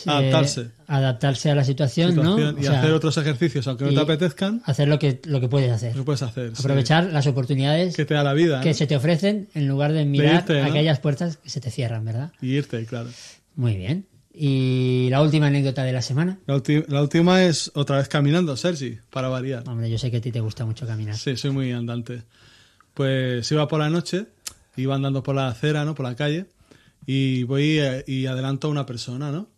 Adaptarse. adaptarse a la situación, ¿no? O y sea, hacer otros ejercicios, aunque no te apetezcan, Hacer lo que, lo que puedes hacer. lo puedes hacer. sí. Aprovechar las oportunidades Que te da la vida. que ¿no? se te ofrecen en lugar de mirar irte, ¿no? aquellas puertas que se te cierran, ¿verdad? Y irte, claro. Muy bien. Y la última anécdota de la semana. La, la última es otra vez caminando, Sergi, para variar. Hombre, yo sé que a ti te gusta mucho caminar. Sí, soy muy andante. Pues iba por la noche, iba andando por la acera, ¿no? Por la calle, y voy eh, y adelanto a una persona, ¿no?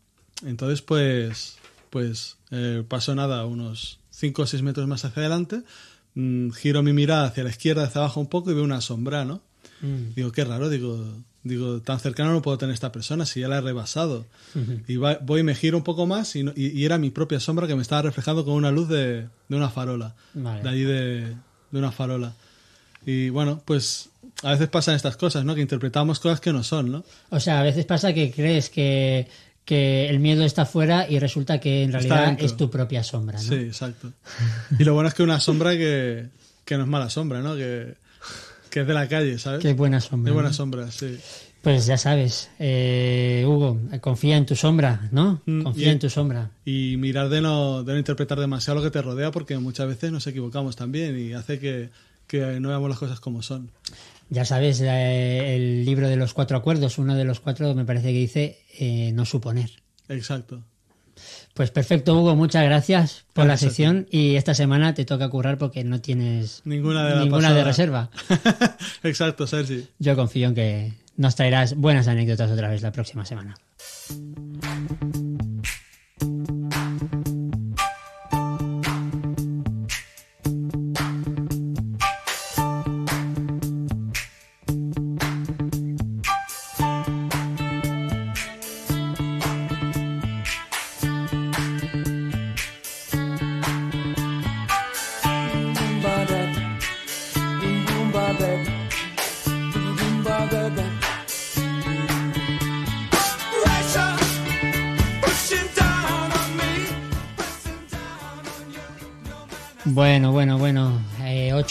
Entonces, pues, pues eh, paso nada, unos 5 o 6 metros más hacia adelante, mm, giro mi mirada hacia la izquierda, hacia abajo un poco y veo una sombra, ¿no? Mm. Digo, qué raro, digo, digo, tan cercano no puedo tener esta persona si ya la he rebasado. Y va- voy y me giro un poco más y, no- y- y era mi propia sombra que me estaba reflejando con una luz de, de una farola. Vale. De allí de, de una farola. Y bueno, pues a veces pasan estas cosas, ¿no? Que interpretamos cosas que no son, ¿no? O sea, a veces pasa que crees que, que el miedo está fuera y resulta que en realidad es tu propia sombra, ¿no? Sí, exacto. Y lo bueno es que una sombra que, que no es mala sombra, ¿no? Que, que es de la calle, ¿sabes? Qué buena sombra. Es buena ¿no? sombra, sí. Pues ya sabes, eh, Hugo, confía en tu sombra, ¿no? Mm, Confía y- en tu sombra. Y mirar de no, de no interpretar demasiado lo que te rodea, porque muchas veces nos equivocamos también y hace que, que no veamos las cosas como son. Ya sabes, eh, el libro de los cuatro acuerdos, uno de los cuatro me parece que dice eh, no suponer. Exacto. Pues perfecto, Hugo, muchas gracias por Gracias la sección y esta semana te toca currar porque no tienes Ninguna de la ninguna de reserva. Exacto, Sergi. Yo confío en que nos traerás buenas anécdotas otra vez la próxima semana.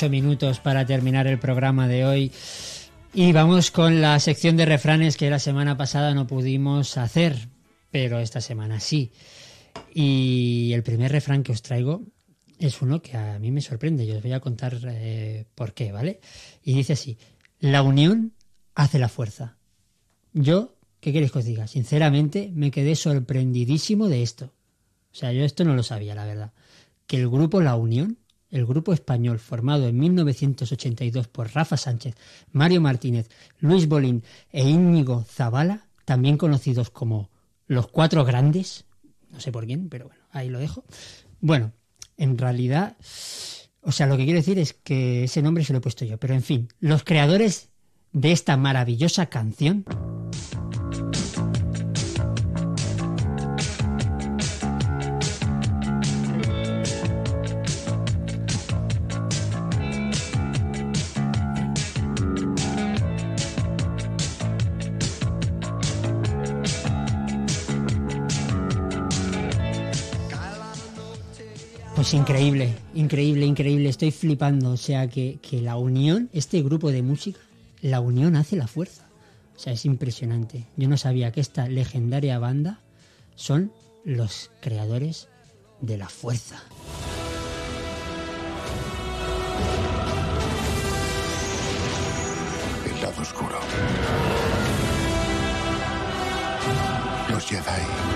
Ocho minutos para terminar el programa de hoy. Y vamos con la sección de refranes que la semana pasada no pudimos hacer, pero esta semana sí. Y el primer refrán que os traigo es uno que a mí me sorprende y os voy a contar eh, por qué, ¿vale? Y dice así, la unión hace la fuerza. Yo, ¿qué queréis que os diga? Sinceramente, me quedé sorprendidísimo de esto. O sea, yo esto no lo sabía, la verdad. Que el grupo La Unión, el grupo español formado en 1982 por Rafa Sánchez, Mario Martínez, Luis Bolín e Íñigo Zabala, también conocidos como los Cuatro Grandes, no sé por quién, pero bueno, ahí lo dejo. Bueno, en realidad, o sea, lo que quiero decir es que ese nombre se lo he puesto yo, pero en fin, los creadores de esta maravillosa canción Pues increíble, increíble, increíble. Estoy flipando. O sea, que, que la unión, este grupo de música, la unión hace la fuerza. O sea, es impresionante. Yo no sabía que esta legendaria banda son los creadores de la fuerza. El lado oscuro. Los Jedi.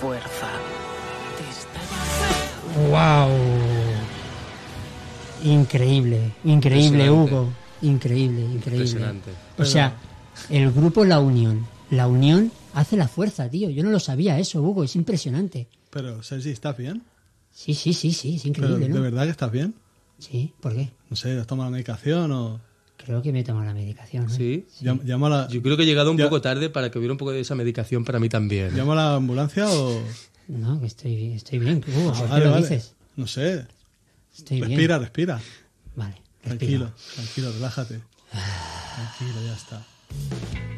Fuerza te está ¡Wow! Increíble, increíble. Hugo. Increíble, increíble. Impresionante. O sea, el grupo La Unión. La unión hace la fuerza, tío. Yo no lo sabía eso, Hugo. Es impresionante. Pero, Sergi, ¿estás bien? Sí, sí, sí, sí. Es Pero, increíble, ¿De ¿no? verdad que estás bien? Sí, ¿por qué? No sé, ¿has tomado la medicación o...? Creo que me he tomado la medicación. ¿eh? Sí. Llam- Llama a la, Yo creo que he llegado un Ya. poco tarde para que hubiera un poco de esa medicación para mí también. llama a la ambulancia o...? No, que estoy, bien- estoy bien. Hugo, ¿por qué Vale, lo vale. dices? No sé. Estoy Respira, bien. respira. Vale, respira. Tranquilo, tranquilo, relájate. Tranquilo, ya está.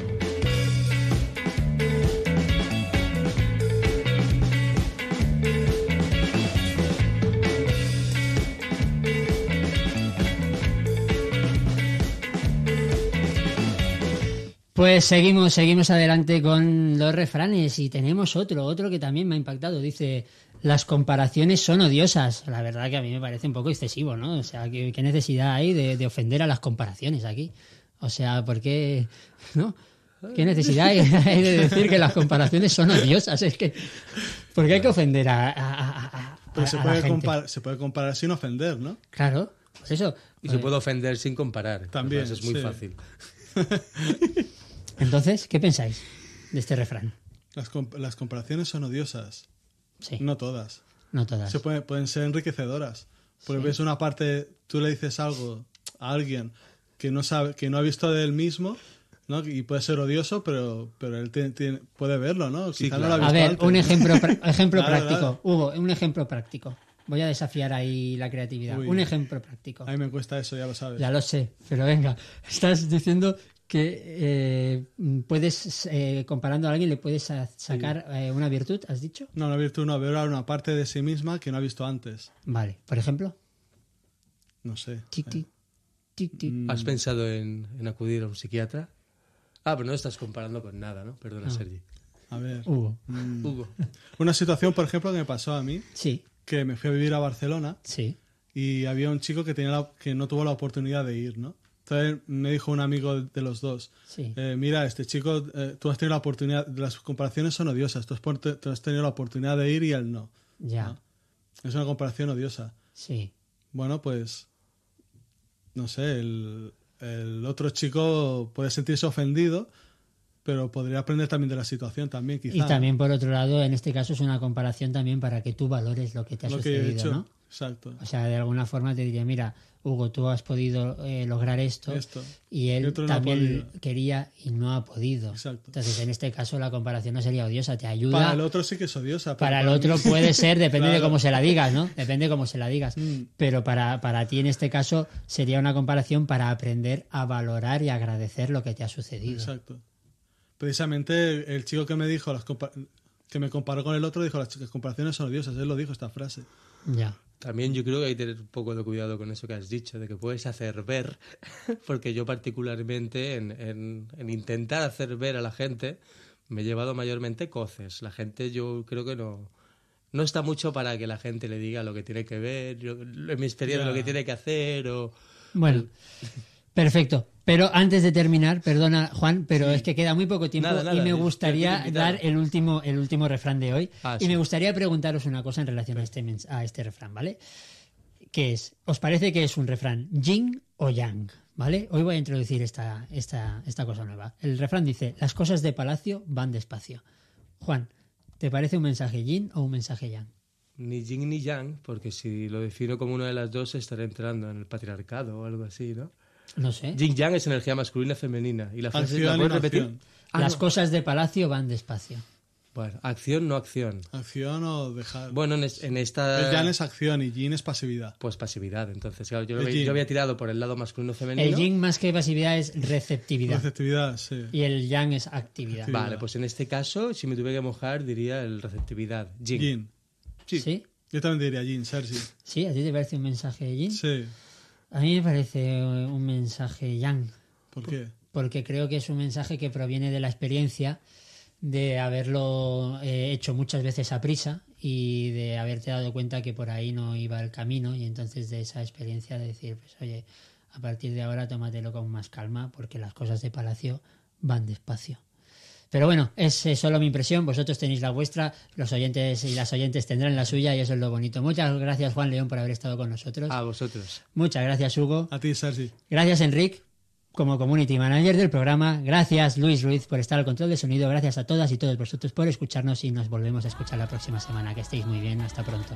Pues seguimos, seguimos adelante con los refranes y tenemos otro, otro que también me ha impactado. Dice, las comparaciones son odiosas. La verdad que a mí me parece un poco excesivo, ¿no? O sea, ¿qué, qué necesidad hay de, de ofender a las comparaciones aquí? O sea, ¿por qué? ¿No? ¿Qué necesidad hay, de decir que las comparaciones son odiosas? Es que, ¿por qué hay que ofender a, a- a- a- Pero a- se a la puede, gente? compar- se puede comparar sin ofender, ¿no? Claro, pues eso. Y se puede ofender sin comparar. También, Además, es muy sí. fácil. Entonces, ¿qué pensáis de este refrán? Las, comp- las comparaciones son odiosas. Sí, No todas. no todas. Se puede- pueden ser enriquecedoras. Porque ves una parte, tú le dices algo a alguien que no sabe, que no ha visto de él mismo, ¿no? Y puede ser odioso, pero, pero él tiene- tiene- puede verlo, ¿no? Sí, claro. no lo ha A ver, antes. un ejemplo, ejemplo Dale, práctico. dale. Hugo, un ejemplo práctico. Voy a desafiar ahí la creatividad. Uy. Un ejemplo práctico. A mí me cuesta eso, ya lo sabes. Ya lo sé, pero venga, estás diciendo que eh, puedes, eh, comparando a alguien, le puedes sa- sacar eh, una virtud, ¿has dicho? No, una virtud no, ver una parte de sí misma que no ha visto antes. Vale, por ejemplo. No sé. Tic, tic, tic, tic. Mm. ¿Has pensado en, en acudir a un psiquiatra? Ah, pero no estás comparando con nada, ¿no? Perdona, No. Sergi. A ver. Hugo. Mm. Hugo. Una situación, por ejemplo, que me pasó a mí, Sí, que me fui a vivir a Barcelona sí. y había un chico que, tenía la- que no tuvo la oportunidad de ir, ¿no? Entonces me dijo un amigo de los dos, Sí. eh, mira, este chico, eh, tú has tenido la oportunidad, las comparaciones son odiosas, tú has, por- tú has tenido la oportunidad de ir y él no. Ya, ¿no? Es una comparación odiosa. sí. Bueno, pues, no sé, el, el otro chico puede sentirse ofendido, pero podría aprender también de la situación también, quizá. Y también, por otro lado, en este caso es una comparación también para que tú valores lo que te ha lo que he sucedido, hecho. ¿no? Exacto. O sea, de alguna forma te diría, mira, Hugo, tú has podido eh, lograr esto, Esto. y él también quería y no ha podido. Exacto. Entonces, en este caso, la comparación no sería odiosa, te ayuda. Para el otro sí que es odiosa. Para el mí- otro puede ser, depende de cómo se la digas, ¿no? Depende de cómo se la digas. Mm. Pero para, para ti, en este caso, sería una comparación para aprender a valorar y agradecer lo que te ha sucedido. Exacto. Precisamente el chico que me dijo, las que me comparó con el otro, dijo las comparaciones son odiosas. Él lo dijo esta frase. Ya. También yo creo que hay que tener un poco de cuidado con eso que has dicho, de que puedes hacer ver, porque yo particularmente en, en- en intentar hacer ver a la gente me he llevado mayormente coces. La gente yo creo que no, no está mucho para que la gente le diga lo que tiene que ver, yo- en mi experiencia lo que tiene que hacer o... Bueno, perfecto. Pero antes de terminar, perdona Juan, pero es que queda muy poco tiempo Nada, nada, y me gustaría dar el último, el último refrán de hoy. Ah, y sí. me gustaría preguntaros una cosa en relación a este, a este refrán, ¿vale? Que es, ¿os parece que es un refrán yin o yang? ¿Vale? Hoy voy a introducir esta, esta, esta cosa nueva. El refrán dice, las cosas de palacio van despacio. Juan, ¿te parece un mensaje yin o un mensaje yang? Ni yin ni yang, porque si lo defino como una de las dos estaré entrando en el patriarcado o algo así, ¿no? No sé. Yin yang es energía masculina y femenina. ¿Y la frase Acción la no repetir? Ah, las no. cosas de palacio van despacio. Bueno, acción, no acción. Acción o dejar. Bueno, en, es- en esta... el Yan es acción y Yin es pasividad. Pues pasividad. Entonces, claro, yo, lo había- yin. yo había tirado por el lado masculino femenino. El yin más que pasividad es receptividad. Receptividad, sí. Y el yang es actividad. Sí. Vale, pues en este caso, si me tuviera que mojar, diría el receptividad. Yin. Yin. Sí. ¿Sí? Yo también diría Yin, Sergi. ¿Sí? ¿A ti te parece un mensaje yin? Sí. A mí me parece un mensaje yang. ¿Por qué? Porque creo que es un mensaje que proviene de la experiencia de haberlo eh, hecho muchas veces a prisa y de haberte dado cuenta que por ahí no iba el camino y entonces de esa experiencia de decir, pues oye, a partir de ahora tómatelo con más calma porque las cosas de palacio van despacio. Pero bueno, es eh, solo mi impresión, vosotros tenéis la vuestra, los oyentes y las oyentes tendrán la suya y eso es lo bonito. Muchas gracias Juan León por haber estado con nosotros. A vosotros. Muchas gracias Hugo. A ti, Sergi. Gracias Enric como community manager del programa. Gracias Luis Ruiz por estar al control de sonido. Gracias a todas y todos vosotros por escucharnos y nos volvemos a escuchar la próxima semana. Que estéis muy bien. Hasta pronto.